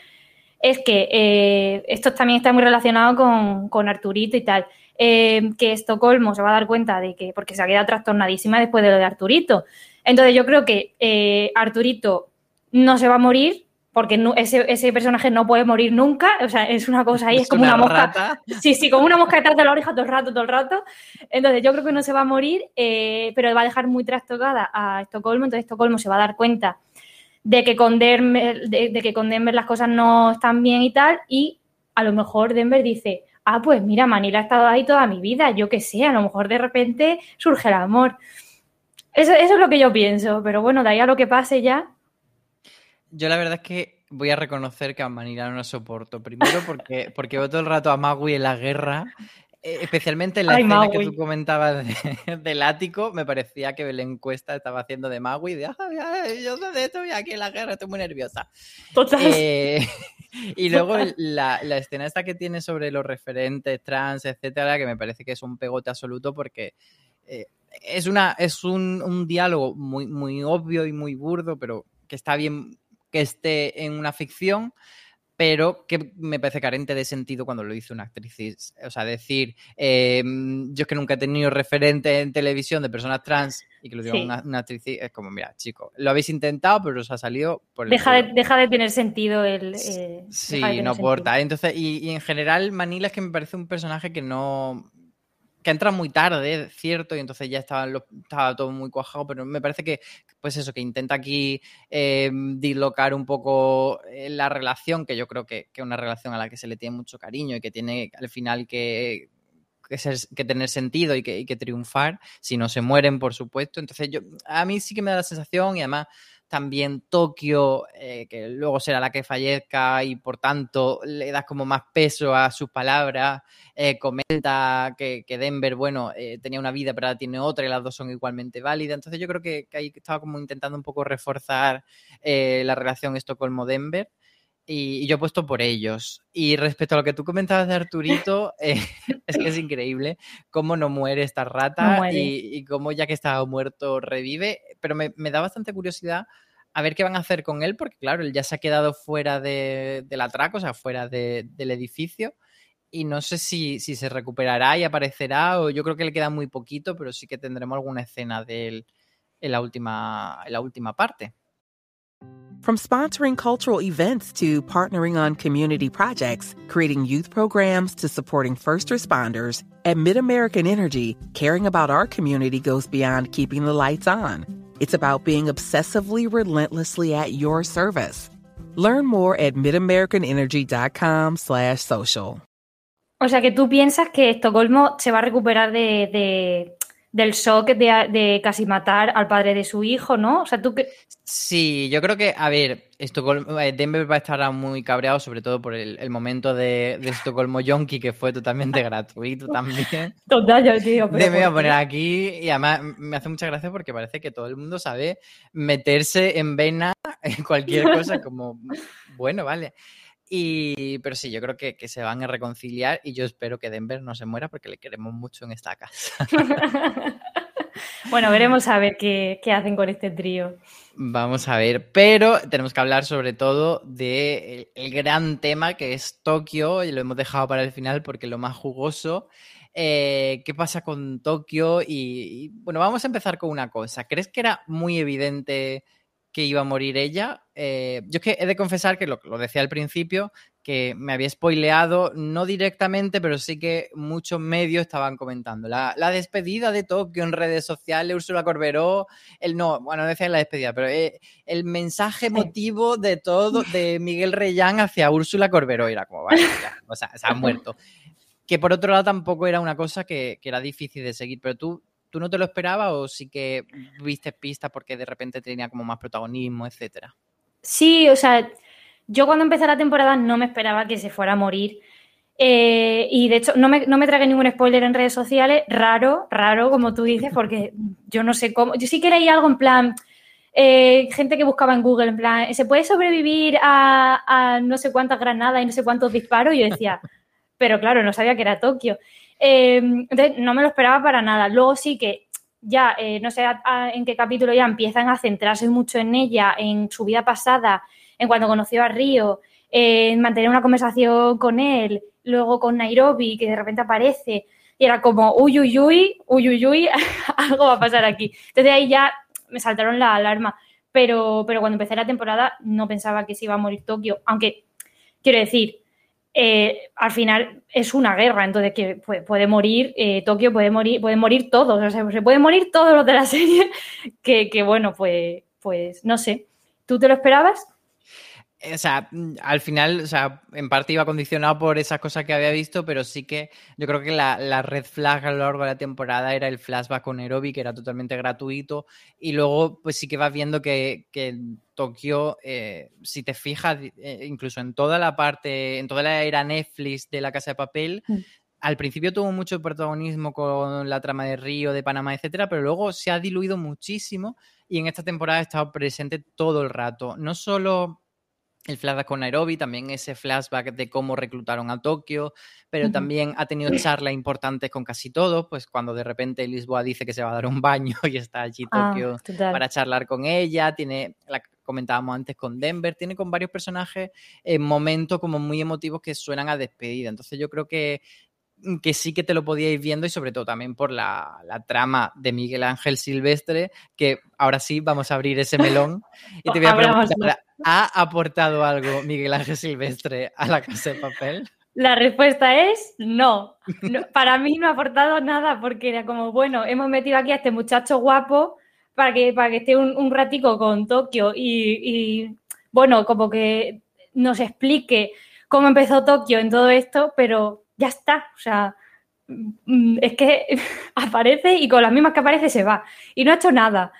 es que eh, esto también está muy relacionado con, con Arturito y tal. Eh, que Estocolmo se va a dar cuenta de que, porque se ha quedado trastornadísima después de lo de Arturito. Entonces yo creo que eh, Arturito no se va a morir, porque ese, personaje no puede morir nunca, o sea, es una cosa ahí, es, como una, mosca. Sí, sí, como una mosca detrás de la oreja todo el rato, todo el rato. Entonces yo creo que no se va a morir, eh, pero va a dejar muy trastocada a Estocolmo, entonces Estocolmo se va a dar cuenta de que con Denver, de que con Denver las cosas no están bien y tal, y a lo mejor Denver dice, ah, pues mira, Manila ha estado ahí toda mi vida, yo qué sé, a lo mejor de repente surge el amor. Eso, eso es lo que yo pienso, pero bueno, de ahí a lo que pase ya. Yo la verdad es que voy a reconocer que a Manila no la soporto. Primero porque, porque veo todo el rato a Magui en la guerra. eh, Especialmente en la Ay, escena que tú comentabas de- [LAUGHS] del ático, me parecía que Belén Cuesta estaba haciendo de Magui, de "Ay, yo sé de esto y aquí en la guerra estoy muy nerviosa. Total. Eh, [LAUGHS] y luego la, la escena esta que tiene sobre los referentes trans, etcétera, que me parece que es un pegote absoluto porque eh, es, una, es un, un diálogo muy, muy obvio y muy burdo, pero que está bien que esté en una ficción, pero que me parece carente de sentido cuando lo dice una actriz. O sea, decir, eh, yo es que nunca he tenido referente en televisión de personas trans y que lo diga Sí. una, una actriz, es como, mira, chicos, lo habéis intentado, pero os ha salido por el Deja culo". de, deja de tener sentido el. eh, Sí, no aporta. Entonces, y, y en general, Manila es que me parece un personaje que no. Que entra muy tarde, cierto, y entonces ya estaba, lo- estaba todo muy cuajado, pero me parece que, pues eso, que intenta aquí eh, dislocar un poco eh, la relación, que yo creo que es una relación a la que se le tiene mucho cariño y que tiene al final que. Ser- que tener sentido y que, y que triunfar, si no se mueren, por supuesto. Entonces, yo, a mí sí que me da la sensación, y además también Tokio, eh, que luego será la que fallezca y por tanto le das como más peso a sus palabras, eh, comenta que, que Denver, bueno, eh, tenía una vida pero ahora tiene otra y las dos son igualmente válidas. Entonces yo creo que, que ahí estaba como intentando un poco reforzar eh, la relación Estocolmo-Denver. Y, y yo he puesto por ellos. Y respecto a lo que tú comentabas de Arturito, eh, [LAUGHS] es que es increíble cómo no muere esta rata No muere. y, y cómo ya que estaba muerto revive. Pero me, da bastante curiosidad a ver qué van a hacer con él, porque claro, él ya se ha quedado fuera de, del atraco, o sea, fuera de- del edificio. Y no sé si, si se recuperará y aparecerá, o yo creo que le queda muy poquito, pero sí que tendremos alguna escena de él en la última, en la última parte. From sponsoring cultural events to partnering on community projects, creating youth programs to supporting first responders, at MidAmerican Energy, caring about our community goes beyond keeping the lights on. It's about being obsessively relentlessly at your service. Learn more at midamericanenergy.com slash social. O sea que tú piensas que Estocolmo se va a recuperar de, de- del shock de, de casi matar al padre de su hijo, ¿no? O sea, tú que. Sí, yo creo que, a ver, Estocolmo, eh, Denver va a estar muy cabreado, sobre todo por el, el momento de, de Estocolmo Yonki, que fue totalmente gratuito [LAUGHS] también. Total, yo digo, [LAUGHS] pero me voy a ¿por poner aquí y además me hace mucha gracia porque parece que todo el mundo sabe meterse en vena [LAUGHS] en cualquier cosa como, bueno, vale. Y, pero sí, yo creo que, que se van a reconciliar y yo espero que Denver no se muera porque le queremos mucho en esta casa. [LAUGHS] Bueno, veremos a ver qué, qué hacen con este trío. Vamos a ver, pero tenemos que hablar sobre todo del el gran tema que es Tokio y lo hemos dejado para el final porque lo más jugoso. Eh, ¿Qué pasa con Tokio? Y, y, bueno, vamos a empezar con una cosa. ¿Crees que era muy evidente que iba a morir ella? Eh, yo es que he de confesar que lo, lo decía al principio, que me había spoileado, no directamente, pero sí que muchos medios estaban comentando. La, la despedida de Tokio en redes sociales, Úrsula Corberó, el no, bueno, no decía la despedida, pero eh, el mensaje emotivo de todo de Miguel Reyán hacia Úrsula Corberó era como, vale, ya, o sea, se ha muerto. Que por otro lado tampoco era una cosa que, que era difícil de seguir, pero tú, ¿tú no te lo esperabas o sí que viste pistas porque de repente tenía como más protagonismo, etcétera? Sí, o sea, yo cuando empecé la temporada no me esperaba que se fuera a morir. Eh, y de hecho, no me, no me tragué ningún spoiler en redes sociales, raro, raro, como tú dices, porque yo no sé cómo. Yo sí que leí algo en plan. eh, gente que buscaba en Google, en plan, ¿se puede sobrevivir a, a no sé cuántas granadas y no sé cuántos disparos? Y yo decía, pero claro, no sabía que era Tokio. Eh, entonces, no me lo esperaba para nada. Luego sí que ya, eh, no sé en qué capítulo ya empiezan a centrarse mucho en ella, en su vida pasada, en cuando conoció a Río, en mantener una conversación con él, luego con Nairobi, que de repente aparece, y era como, uy, uy, uy, uy, [LAUGHS] algo va a pasar aquí. Entonces ahí ya me saltaron la alarma. Pero, pero cuando empecé la temporada no pensaba que se iba a morir Tokio, aunque quiero decir, eh, al final es una guerra, entonces que puede, morir eh, Tokio, puede morir, pueden morir todos, o sea, se pueden morir todos los de la [LAUGHS] serie, que, que bueno, pues, pues no sé. ¿Tú te lo esperabas? Eh, o sea, mm, al final, o sea, en parte iba condicionado por esas cosas que había visto, pero sí que yo creo que la, red flag a lo largo de la temporada era el flashback con Nairobi, que era totalmente gratuito, y luego pues sí que vas viendo que, que Tokio, eh, si te fijas, eh, incluso en toda la parte, en toda la era Netflix de la Casa de Papel, mm. al principio tuvo mucho protagonismo con la trama de Río, de Panamá, etcétera, pero luego se ha diluido muchísimo y en esta temporada ha estado presente todo el rato. No solo el flashback con Nairobi, también ese flashback de cómo reclutaron a Tokio, pero también ha tenido charlas importantes con casi todos, pues cuando de repente Lisboa dice que se va a dar un baño [LAUGHS] y está allí ah, Tokio para charlar con ella, tiene, la comentábamos antes con Denver, tiene con varios personajes en momentos como muy emotivos que suenan a despedida, entonces yo creo que que sí que te lo podíais viendo y sobre todo también por la, trama de Miguel Ángel Silvestre, que ahora sí vamos a abrir ese melón [LAUGHS] y te voy a preguntar, ¿ha aportado algo Miguel Ángel Silvestre a la casa de papel? La respuesta es no. Para mí no ha aportado nada porque era como, bueno, hemos metido aquí a este muchacho guapo para que, para que esté un, ratico con Tokio y, y, bueno, como que nos explique cómo empezó Tokio en todo esto, pero ya está. O sea, mm, es que [LAUGHS] aparece y con las mismas que aparece se va. Y no ha hecho nada.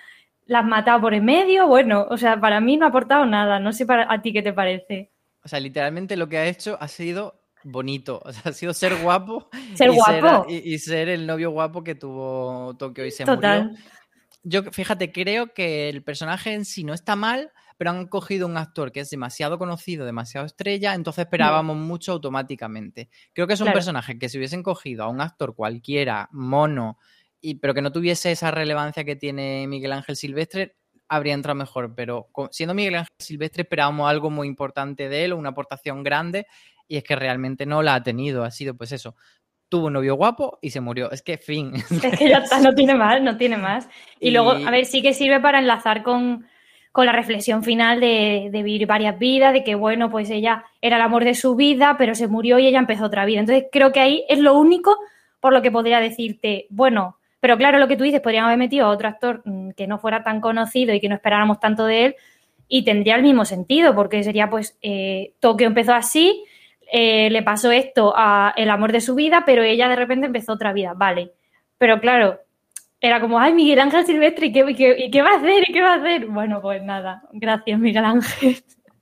La has matado por en medio, bueno, o sea, para mí no ha aportado nada. No sé para a ti qué te parece. O sea, literalmente lo que ha hecho ha sido bonito. O sea, ha sido ser guapo. [LAUGHS] Ser guapo. y, ser el novio guapo que tuvo Tokio y se Total. Yo, fíjate, creo que el personaje en sí no está mal, pero han cogido un actor que es demasiado conocido, demasiado estrella, entonces esperábamos mucho automáticamente. Creo que es un personaje que si hubiesen cogido a un actor cualquiera, mono, y, pero que no tuviese esa relevancia que tiene Miguel Ángel Silvestre, habría entrado mejor. Pero siendo Miguel Ángel Silvestre, esperábamos algo muy importante de él, una aportación grande, y es que realmente no la ha tenido. Ha sido, pues eso, tuvo un novio guapo y se murió. Es que fin. Es que ya está, no [LAUGHS] tiene más, no tiene más. Y, y, luego, a ver, sí que sirve para enlazar con, con la reflexión final de, vivir varias vidas, de que, bueno, pues ella era el amor de su vida, pero se murió y ella empezó otra vida. Entonces, creo que ahí es lo único por lo que podría decirte, bueno, pero claro, lo que tú dices, podríamos haber metido a otro actor mm, que no fuera tan conocido y que no esperáramos tanto de él y tendría el mismo sentido, porque sería, pues, eh, Tokio empezó así, eh, le pasó esto a el amor de su vida, pero ella de repente empezó otra vida, vale. Pero claro, era como, ay, Miguel Ángel Silvestre, ¿y qué, va a hacer? ¿Y qué va a hacer? Bueno, pues nada, gracias, Miguel Ángel.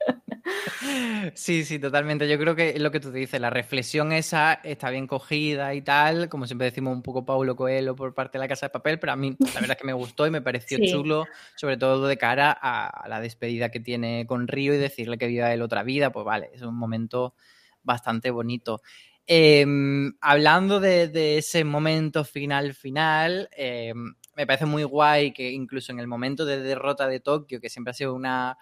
[LAUGHS] Sí, sí, totalmente. Yo creo que es lo que tú dices, la reflexión esa está bien cogida y tal, como siempre decimos un poco Paulo Coelho por parte de la Casa de Papel, pero a mí la verdad es que me gustó y me pareció [LAUGHS] chulo, sobre todo de cara a, la despedida que tiene con Río y decirle que viva él otra vida, pues vale, es un momento bastante bonito. Em, hablando de, ese momento final final, em, me parece muy guay que incluso en el momento de derrota de Tokio, que siempre ha sido una,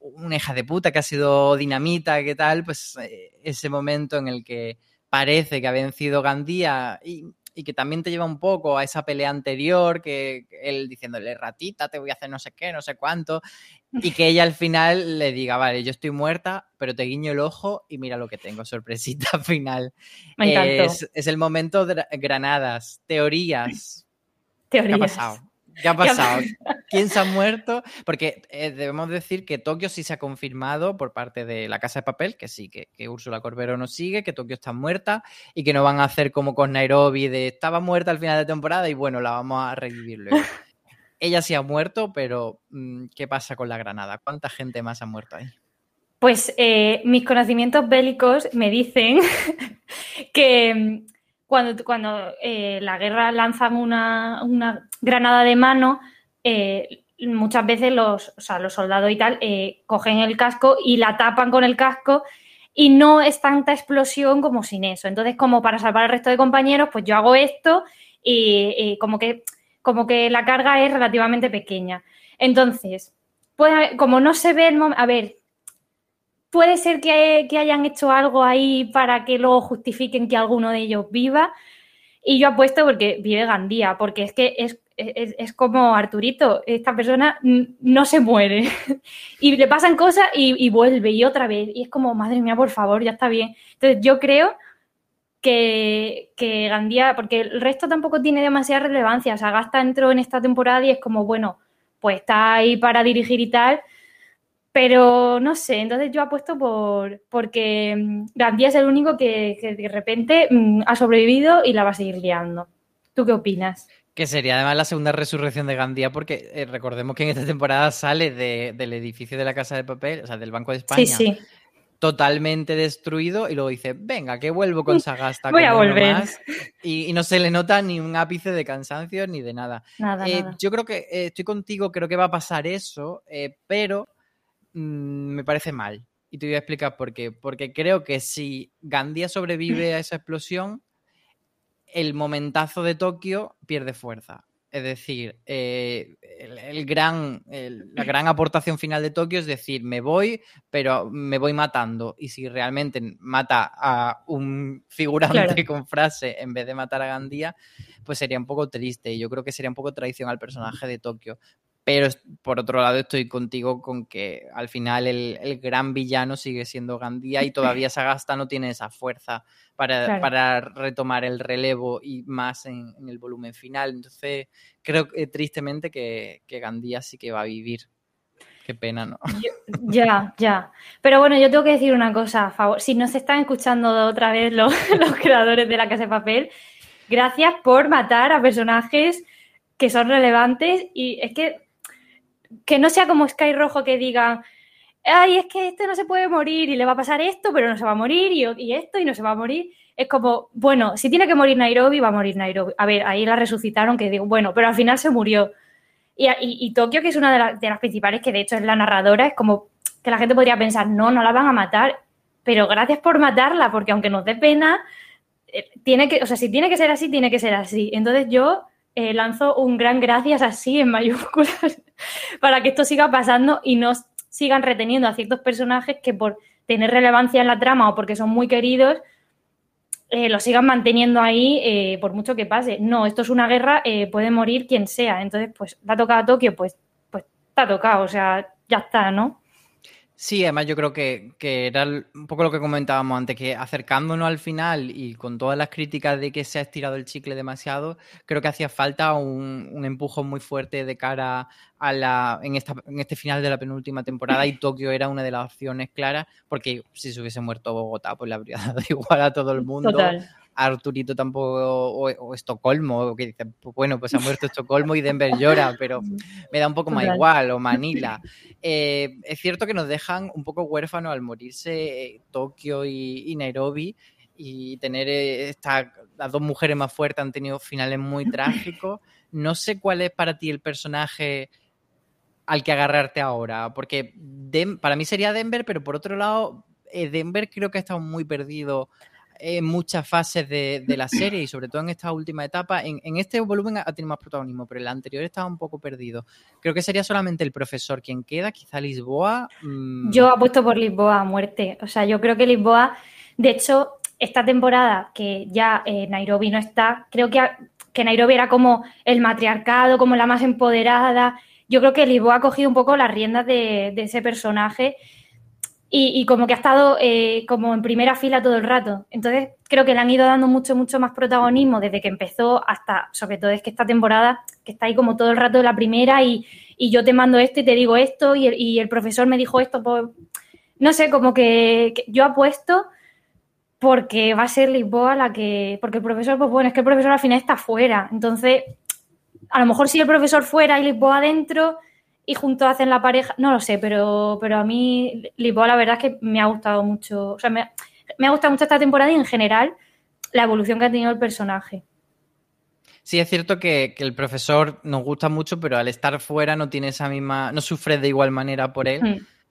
una hija de puta, que ha sido dinamita, ¿qué tal? Pues eh, ese momento en el que parece que ha vencido Gandía y y que también te lleva un poco a esa pelea anterior, que, él diciéndole, ratita, te voy a hacer no sé qué, no sé cuánto, y que ella al final le diga, vale, yo estoy muerta, pero te guiño el ojo y mira lo que tengo, sorpresita [LAUGHS] final. es, es, el momento de granadas, teorías. Teorías. ¿Qué ha pasado? ¿Qué ha [LAUGHS] pasado? ¿Quién se ha muerto? Porque eh, debemos decir que Tokio sí se ha confirmado por parte de la Casa de Papel, que sí, que, que Úrsula Corbero no sigue, que Tokio está muerta y que no van a hacer como con Nairobi de estaba muerta al final de temporada y bueno, la vamos a revivir luego. [LAUGHS] Ella sí ha muerto, pero mm, ¿qué pasa con la Granada? ¿Cuánta gente más ha muerto ahí? Pues eh, mis conocimientos bélicos me dicen [LAUGHS] que cuando, cuando eh, la guerra lanzan una, granada de mano, eh, muchas veces los, los soldados y tal eh, cogen el casco y la tapan con el casco y no es tanta explosión como sin eso. Entonces, como para salvar al resto de compañeros, pues yo hago esto y, como, que, como que la carga es relativamente pequeña. Entonces, pues como no se ve el momento, a ver, puede ser que, hayan hecho algo ahí para que luego justifiquen que alguno de ellos viva. Y yo apuesto porque vive Gandía, porque es que es, como Arturito, esta persona no se muere. [LAUGHS] y le pasan cosas y, vuelve y otra vez. Y es como, madre mía, por favor, ya está bien. Entonces yo creo que, que Gandía, porque el resto tampoco tiene demasiada relevancia. O sea, Gasta entró en esta temporada y es como, bueno, pues está ahí para dirigir y tal Pero no sé, entonces yo apuesto por porque mm, Gandía es el único que, que de repente mm, ha sobrevivido y la va a seguir liando. ¿Tú qué opinas? Que sería además la segunda resurrección de Gandía, porque eh, recordemos que en esta temporada sale de- del edificio de la Casa de Papel, o sea, del Banco de España, Sí, sí. totalmente destruido, y luego dice, venga, que vuelvo con [LAUGHS] Sagasta. Voy a volver. más", Y, y no se le nota ni un ápice de cansancio ni de nada. Nada, Eh, nada. Yo creo que eh, estoy contigo, creo que va a pasar eso, pero mm, me parece mal. Y te voy a explicar por qué. Porque creo que si Gandía sobrevive a esa explosión, el momentazo de Tokio pierde fuerza. Es decir, eh, el, el gran, el- la gran aportación final de Tokio es decir, me voy, pero me voy matando. Y si realmente mata a un figurante Claro. con frase en vez de matar a Gandía, pues sería un poco triste. Y yo creo que sería un poco traición al personaje de Tokio. Pero por otro lado estoy contigo con que al final el, el gran villano sigue siendo Gandía y todavía Sagasta no tiene esa fuerza para, Claro. para retomar el relevo y más en, en el volumen final. Entonces creo que tristemente que, que Gandía sí que va a vivir. Qué pena, ¿no? [LAUGHS] Ya, ya. Pero bueno, yo tengo que decir una cosa, a favor. Si nos están escuchando otra vez los, [LAUGHS] los creadores de la Casa de Papel, gracias por matar a personajes que son relevantes y es que que no sea como Sky Rojo que digan, ay, es que este no se puede morir y le va a pasar esto, pero no se va a morir y, y esto y no se va a morir. Es como, bueno, si tiene que morir Nairobi, va a morir Nairobi. A ver, ahí la resucitaron, que digo, bueno, pero al final se murió. Y, y- Tokio, que es una de las principales, que de hecho es la narradora, es como que la gente podría pensar, no, no la van a matar, pero gracias por matarla, porque aunque nos dé pena, eh, tiene que, o sea, si tiene que ser así, tiene que ser así. Entonces yo eh, lanzo un gran gracias así en mayúsculas [LAUGHS] [LAUGHS] para que esto siga pasando y no sigan reteniendo a ciertos personajes que por tener relevancia en la trama o porque son muy queridos, eh, lo sigan manteniendo ahí eh, por mucho que pase. No, esto es una guerra, eh, puede morir quien sea. Entonces, pues, ¿te ha tocado a Tokio? Pues, pues te ha tocado, o sea, ya está, ¿no? Sí, además yo creo que, que era un poco lo que comentábamos antes, que acercándonos al final y con todas las críticas de que se ha estirado el chicle demasiado, creo que hacía falta un, un empujón muy fuerte de cara a la en, esta, en este final de la penúltima temporada y Tokio era una de las opciones claras, porque si se hubiese muerto Bogotá, pues le habría [LAUGHS] dado igual a todo el mundo. Total. Arturito tampoco, o, o Estocolmo, que pues bueno, pues ha muerto Estocolmo y Denver llora, pero [LAUGHS] me da un poco más igual, o Manila. Eh, es cierto que nos dejan un poco huérfanos al morirse eh, Tokio y, y Nairobi y tener eh, esta, las dos mujeres más fuertes han tenido finales muy trágicos. No sé cuál es para ti el personaje al que agarrarte ahora, porque Dem- para mí sería Denver, pero por otro lado, Denver creo que ha estado muy perdido en muchas fases de, de la serie y sobre todo en esta última etapa. En, en este volumen ha tenido más protagonismo, pero el anterior estaba un poco perdido. Creo que sería solamente el profesor quien queda, quizá Lisboa. mm, Yo apuesto por Lisboa a muerte. O sea, yo creo que Lisboa, de hecho, esta temporada que ya eh, Nairobi no está, creo que, que Nairobi era como el matriarcado, como la más empoderada. Yo creo que Lisboa ha cogido un poco las riendas de, de ese personaje y, como que ha estado eh, como en primera fila todo el rato. Entonces, creo que le han ido dando mucho, mucho más protagonismo desde que empezó hasta, sobre todo es que esta temporada, que está ahí como todo el rato de la primera y, y yo te mando esto y te digo esto y el, y el profesor me dijo esto, pues, no sé, como que, que yo apuesto porque va a ser Lisboa la que, porque el profesor, pues bueno, es que el profesor al final está fuera, entonces, a lo mejor si el profesor fuera y Lisboa adentro y juntos hacen la pareja, no lo sé, pero, pero a mí Lisboa la verdad es que me ha gustado mucho, o sea, me, me ha gustado mucho esta temporada y en general la evolución que ha tenido el personaje. Sí, es cierto que, que el profesor nos gusta mucho, pero al estar fuera no tiene esa misma, no sufre de igual manera por él,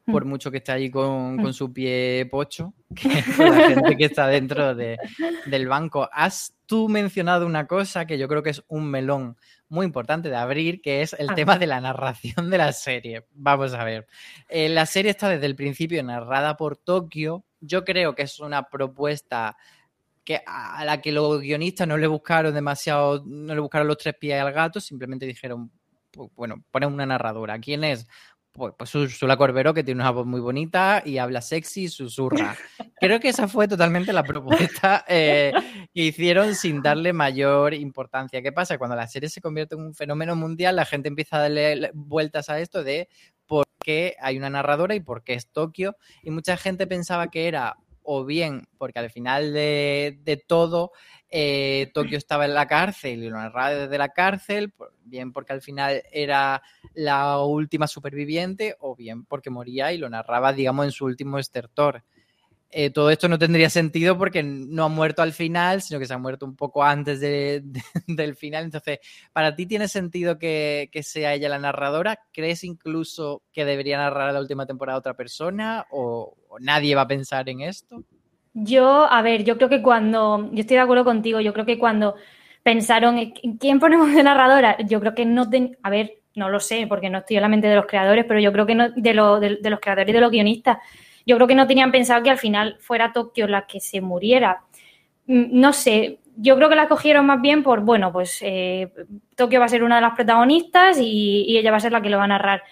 Mm, por mm. mucho que esté allí con, Mm. con su pie pocho, [LAUGHS] que la gente que está dentro de- del banco. Has tú mencionado una cosa que yo creo que es un melón muy importante de abrir, que es el Ah. tema de la narración de la serie. Vamos a ver. Eh, la serie está desde el principio narrada por Tokio. Yo creo que es una propuesta que a la que los guionistas no le buscaron demasiado, no le buscaron los tres pies al gato, simplemente dijeron, bueno, ponen una narradora. ¿Quién es? Pues, pues Úrsula Corberó, que tiene una voz muy bonita y habla sexy y susurra. Creo que esa fue totalmente la [LAUGHS] propuesta eh, que hicieron sin darle mayor importancia. ¿Qué pasa? Cuando la serie se convierte en un fenómeno mundial, la gente empieza a darle vueltas a esto de por qué hay una narradora y por qué es Tokio. Y mucha gente pensaba que era o bien porque al final de, de todo eh, Tokio estaba en la cárcel y lo narraba desde la cárcel, bien porque al final era la última superviviente o bien porque moría y lo narraba, digamos, en su último estertor. Eh, todo esto no tendría sentido porque no ha muerto al final, sino que se ha muerto un poco antes de, de, [LAUGHS] del final. Entonces, ¿para ti tiene sentido que, sea ella la narradora? ¿Crees incluso que debería narrar la última temporada otra persona? ¿O, nadie va a pensar en esto? Yo, a ver, yo creo que cuando, yo estoy de acuerdo contigo, yo creo que cuando pensaron en quién ponemos de narradora, yo creo que no, ten, a ver, no lo sé, porque no estoy en la mente de los creadores, pero yo creo que no, de, de, de los creadores y de los guionistas, yo creo que no tenían pensado que al final fuera Tokio la que se muriera. No sé, yo creo que la cogieron más bien por, bueno, pues eh, Tokio va a ser una de las protagonistas y, ella va a ser la que lo va a narrar.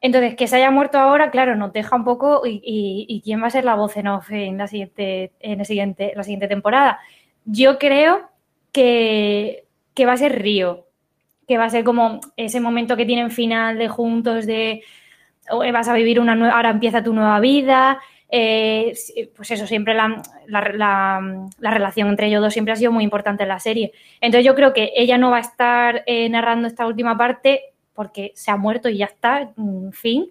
Entonces, que se haya muerto ahora, claro, nos deja un poco y, quién va a ser la voz en off en la siguiente, en siguiente, la siguiente temporada. Yo creo que va a ser Río, que va a ser como ese momento que tienen final de juntos, de vas a vivir una nueva, ahora empieza tu nueva vida, eh, pues eso, siempre la, la, la, la, relación entre ellos dos siempre ha sido muy importante en la serie. Entonces yo creo que ella no va a estar eh, narrando esta última parte porque se ha muerto y ya está, en fin.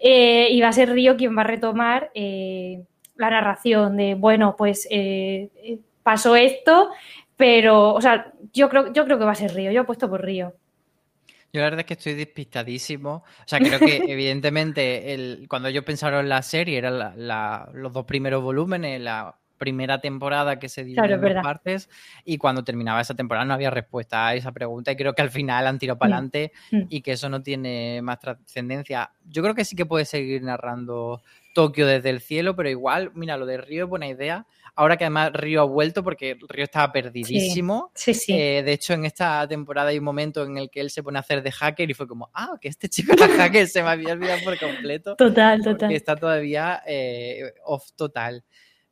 Eh, y va a ser Río quien va a retomar la narración de, bueno, pues pasó esto, pero, o sea, yo creo, yo creo que va a ser Río, yo he puesto por Río. Yo la verdad es que estoy despistadísimo. O sea, creo que [LAUGHS] evidentemente el, cuando yo pensaron en la serie eran la, la, los dos primeros volúmenes, la primera temporada que se dividió claro, en dos partes y cuando terminaba esa temporada no había respuesta a esa pregunta y creo que al final han tirado para adelante mm. y que eso no tiene más trascendencia. Yo creo que sí que puede seguir narrando Tokio desde el cielo, pero igual, mira, lo de Río es buena idea. Ahora que además Río ha vuelto porque Río estaba perdidísimo. Sí, sí, sí. Eh, de hecho, en esta temporada hay un momento en el que él se pone a hacer de hacker y fue como, ah, que este chico era hacker, se me había olvidado por completo. [LAUGHS] Total, total. Está todavía eh, off total.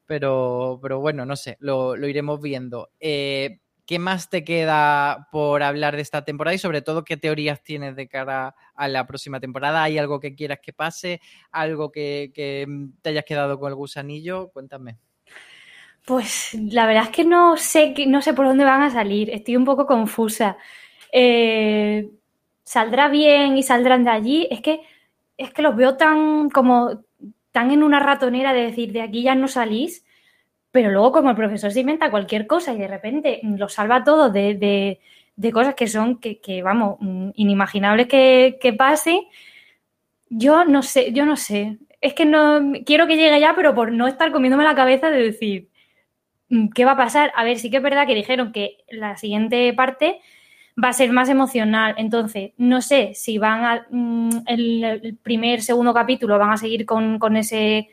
Pero, pero bueno, no sé, lo, lo iremos viendo. Eh, ¿Qué más te queda por hablar de esta temporada y sobre todo qué teorías tienes de cara a la próxima temporada? ¿Hay algo que quieras que pase? ¿Algo que, que te hayas quedado con el gusanillo? Cuéntame. Pues la verdad es que no sé, no sé por dónde van a salir. Estoy un poco confusa. Eh, ¿Saldrá bien y saldrán de allí? Es que, es que los veo tan como tan en una ratonera de decir de aquí ya no salís, pero luego como el profesor se inventa cualquier cosa y de repente lo salva todo de, de, de cosas que son, que, que vamos, inimaginables que, que pase, yo no sé, yo no sé. Es que no quiero que llegue ya, pero por no estar comiéndome la cabeza de decir qué va a pasar. A ver, sí que es verdad que dijeron que la siguiente parte va a ser más emocional. Entonces, no sé si van a mm, el, primer, segundo capítulo van a seguir con, con, ese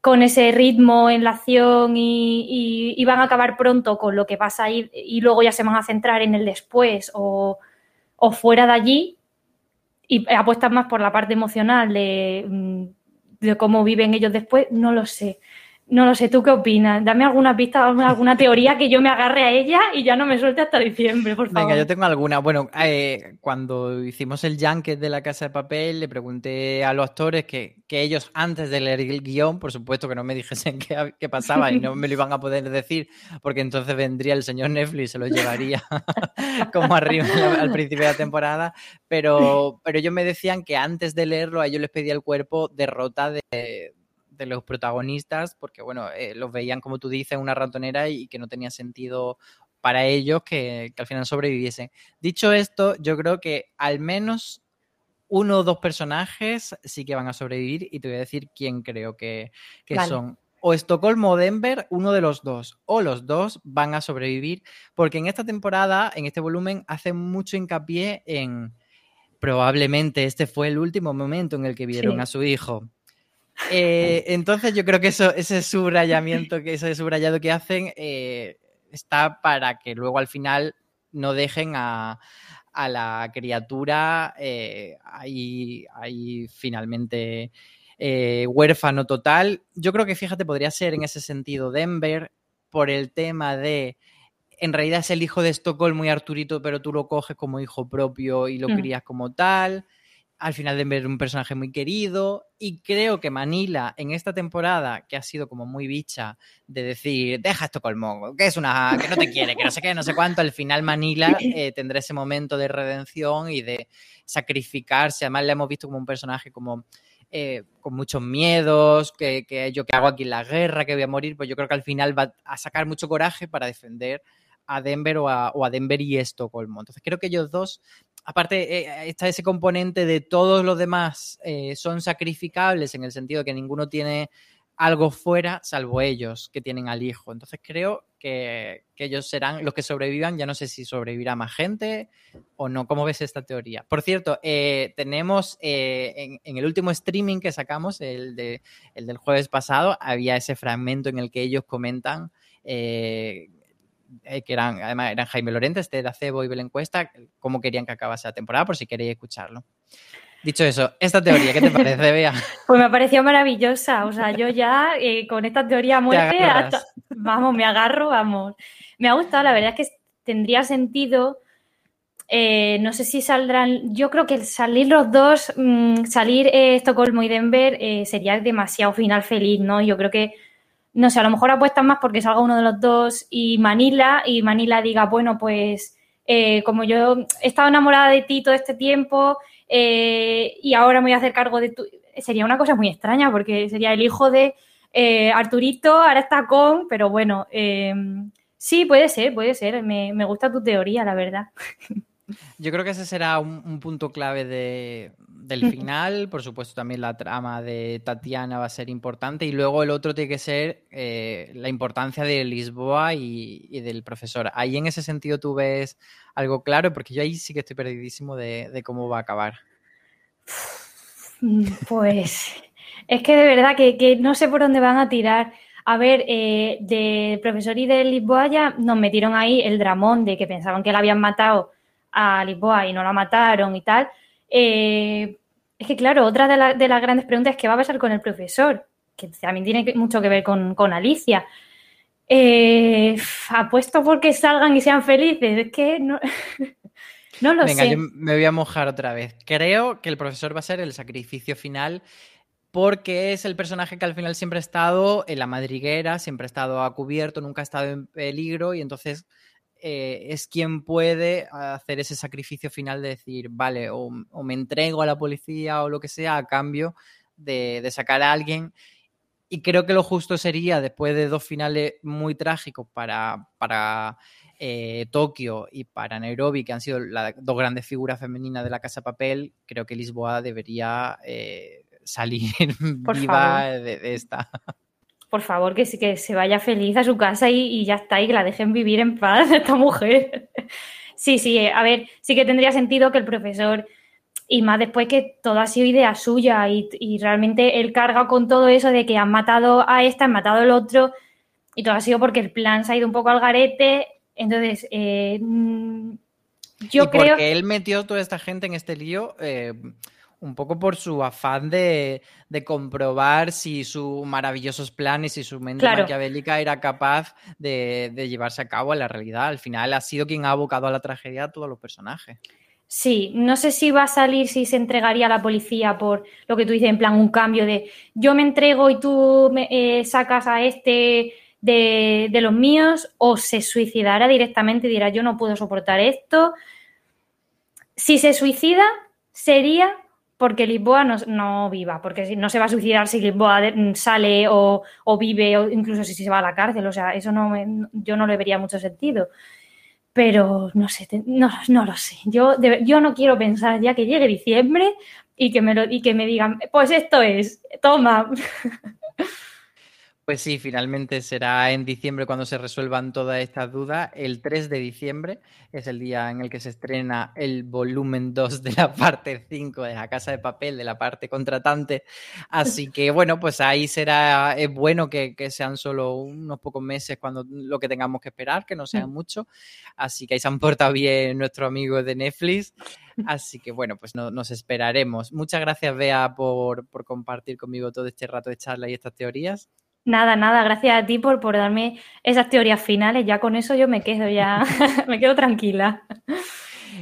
con ese ritmo en la acción y, van a acabar pronto con lo que pasa ahí y luego ya se van a centrar en el después o, o fuera de allí y apuestan más por la parte emocional de, mm, de cómo viven ellos después, no lo sé. No lo sé, ¿tú qué opinas? Dame alguna pista, alguna teoría que yo me agarre a ella y ya no me suelte hasta diciembre, por favor. Venga, yo tengo alguna. Bueno, eh, cuando hicimos el junket de la Casa de Papel, le pregunté a los actores que, que ellos, antes de leer el guion, por supuesto que no me dijesen [LAUGHS] qué, qué pasaba y no me lo iban a poder decir, porque entonces vendría el señor Netflix y se lo llevaría [LAUGHS] como arriba al principio de la temporada. Pero, pero ellos me decían que antes de leerlo, a ellos les pedía el cuerpo derrota de de los protagonistas, porque bueno, eh, los veían, como tú dices, una ratonera y que no tenía sentido para ellos que, que, al final sobreviviesen. Dicho esto, yo creo que al menos uno o dos personajes sí que van a sobrevivir y te voy a decir quién creo que, que vale. son. O Estocolmo o Denver, uno de los dos, o los dos van a sobrevivir, porque en esta temporada, en este volumen, hace mucho hincapié en probablemente este fue el último momento en el que vieron sí. a su hijo eh, entonces yo creo que eso, ese subrayamiento, que ese subrayado que hacen eh, está para que luego al final no dejen a, a la criatura eh, ahí, ahí finalmente huérfano total. Yo creo que, fíjate, podría ser en ese sentido Denver por el tema de en realidad es el hijo de Estocolmo y Arturito, pero tú lo coges como hijo propio y lo mm. crías como tal al final Denver un personaje muy querido y creo que Manila en esta temporada, que ha sido como muy bicha de decir, deja esto colmo, que es una, que no te [LAUGHS] quiere, que no sé qué, no sé cuánto, al final Manila [LAUGHS] eh, tendrá ese momento de redención y de sacrificarse. Además le hemos visto como un personaje como eh, con muchos miedos, que, que, yo que hago aquí en la guerra, que voy a morir, pues yo creo que al final va a sacar mucho coraje para defender a Denver o a, o a Denver y Estocolmo. Entonces creo que ellos dos aparte eh, está ese componente de todos los demás eh, son sacrificables en el sentido de que ninguno tiene algo fuera salvo ellos que tienen al hijo. Entonces creo que, que, ellos serán los que sobrevivan. Ya no sé si sobrevivirá más gente o no. ¿Cómo ves esta teoría? Por cierto, eh, tenemos en, en, el último streaming que sacamos, el, de, el, del jueves pasado, había ese fragmento en el que ellos comentan eh, que eran, además eran Jaime Lorente, este de Acebo y Belén Cuesta, cómo querían que acabase la temporada, por si queréis escucharlo. Dicho eso, esta teoría, ¿qué te parece, [LAUGHS] Bea? Pues me pareció maravillosa. O sea, yo ya eh, con esta teoría a muerte, hasta, vamos, me agarro, vamos. Me ha gustado, la verdad es que tendría sentido. Eh, no sé si saldrán. Yo creo que salir los dos, mmm, salir eh, Estocolmo y Denver, eh, sería demasiado final feliz, ¿no? Yo creo que no sé, a lo mejor apuestan más porque salga uno de los dos y Manila, y Manila diga, bueno, pues eh, como yo he estado enamorada de ti todo este tiempo eh, y ahora me voy a hacer cargo de tu... Sería una cosa muy extraña porque sería el hijo de eh, Arturito, ahora está con, pero bueno, sí, puede ser, puede ser, me, me, gusta tu teoría, la verdad. Yo creo que ese será un punto clave de, del final, por supuesto también la trama de Tatiana va a ser importante y luego el otro tiene que ser eh, la importancia de Lisboa y, y, del profesor. Ahí en ese sentido tú ves algo claro, porque yo ahí sí que estoy perdidísimo de, de cómo va a acabar. Pues es que de verdad que, que, no sé por dónde van a tirar. A ver, eh, del profesor y de Lisboa ya nos metieron ahí el dramón de que pensaban que la habían matado a Lisboa y no la mataron y tal. Eh, es que, claro, otra de, la, de, las grandes preguntas es qué va a pasar con el profesor, que también tiene mucho que ver con, con Alicia. Eh, apuesto porque salgan y sean felices. Es que no, [LAUGHS] no lo Venga, sé. yo me voy a mojar otra vez. Creo que el profesor va a ser el sacrificio final porque es el personaje que al final siempre ha estado en la madriguera, siempre ha estado a cubierto, nunca ha estado en peligro y entonces eh, es quien puede hacer ese sacrificio final de decir, vale, o, o, me entrego a la policía o lo que sea a cambio de, de, sacar a alguien. Y creo que lo justo sería, después de dos finales muy trágicos para, para eh, Tokio y para Nairobi, que han sido las dos grandes figuras femeninas de la Casa Papel, creo que Lisboa debería eh, salir Por viva de, de esta por favor, que, que se vaya feliz a su casa y, y, ya está, y que la dejen vivir en paz [LAUGHS] esta mujer. sí, sí, a ver, sí que tendría sentido que el profesor, y más después que todo ha sido idea suya y, y realmente él carga con todo eso de que han matado a esta, han matado al otro, y todo ha sido porque el plan se ha ido un poco al garete. Entonces, eh, yo y creo. Porque él metió toda esta gente en este lío. Eh, un poco por su afán de, de, comprobar si sus maravillosos planes y su mente claro. maquiavélica era capaz de, de, llevarse a cabo a la realidad. Al final ha sido quien ha abocado a la tragedia a todos los personajes. Sí, no sé si va a salir, si se entregaría a la policía por lo que tú dices, en plan un cambio de yo me entrego y tú me, eh, sacas a este de, de, los míos, o se suicidará directamente y dirá yo no puedo soportar esto. Si se suicida, sería porque Lisboa no, no, viva, porque no se va a suicidar si Lisboa sale o, o, vive, o incluso si se va a la cárcel, o sea, eso no me, yo no le vería mucho sentido. Pero no sé, no, no lo sé. Yo, yo no quiero pensar ya que llegue diciembre y que, me lo, y que me digan, pues esto es, toma. [LAUGHS] Pues sí, finalmente será en diciembre cuando se resuelvan todas estas dudas. El 3 de diciembre es el día en el que se estrena el volumen 2 de la parte 5 de la Casa de Papel, de la parte contratante. Así que bueno, pues ahí será, es bueno que, que sean solo unos pocos meses cuando lo que tengamos que esperar, que no sea mucho. Así que ahí se han portado bien nuestros amigos de Netflix. Así que bueno, pues no, nos esperaremos. Muchas gracias, Bea, por, por compartir conmigo todo este rato de charla y estas teorías. Nada, nada, gracias a ti por, por darme esas teorías finales. Ya con eso yo me quedo, ya [LAUGHS] me quedo tranquila.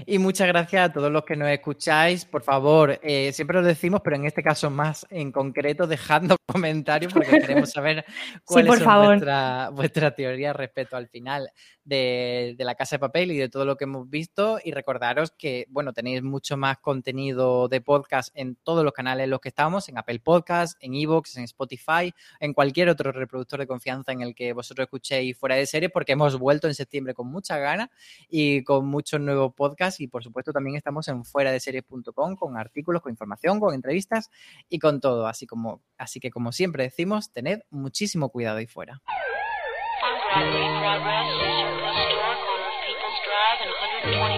Y muchas gracias a todos los que nos escucháis. Por favor, eh, siempre lo decimos, pero en este caso más en concreto, dejando [LAUGHS] comentarios porque queremos saber cuál es vuestra, vuestra teoría respecto al final de, la Casa de Papel y de todo lo que hemos visto. Y recordaros que, bueno, tenéis mucho más contenido de podcast en todos los canales en los que estamos, en Apple Podcast, en Evox, en Spotify, en cualquier otro reproductor de confianza en el que vosotros escuchéis fuera de serie, porque hemos vuelto en septiembre con mucha gana y con muchos nuevos podcasts. Y por supuesto, también estamos en fuera de series.com con artículos, con información, con entrevistas y con todo. Así, como, así que, como siempre decimos, tened muchísimo cuidado ahí fuera. 20.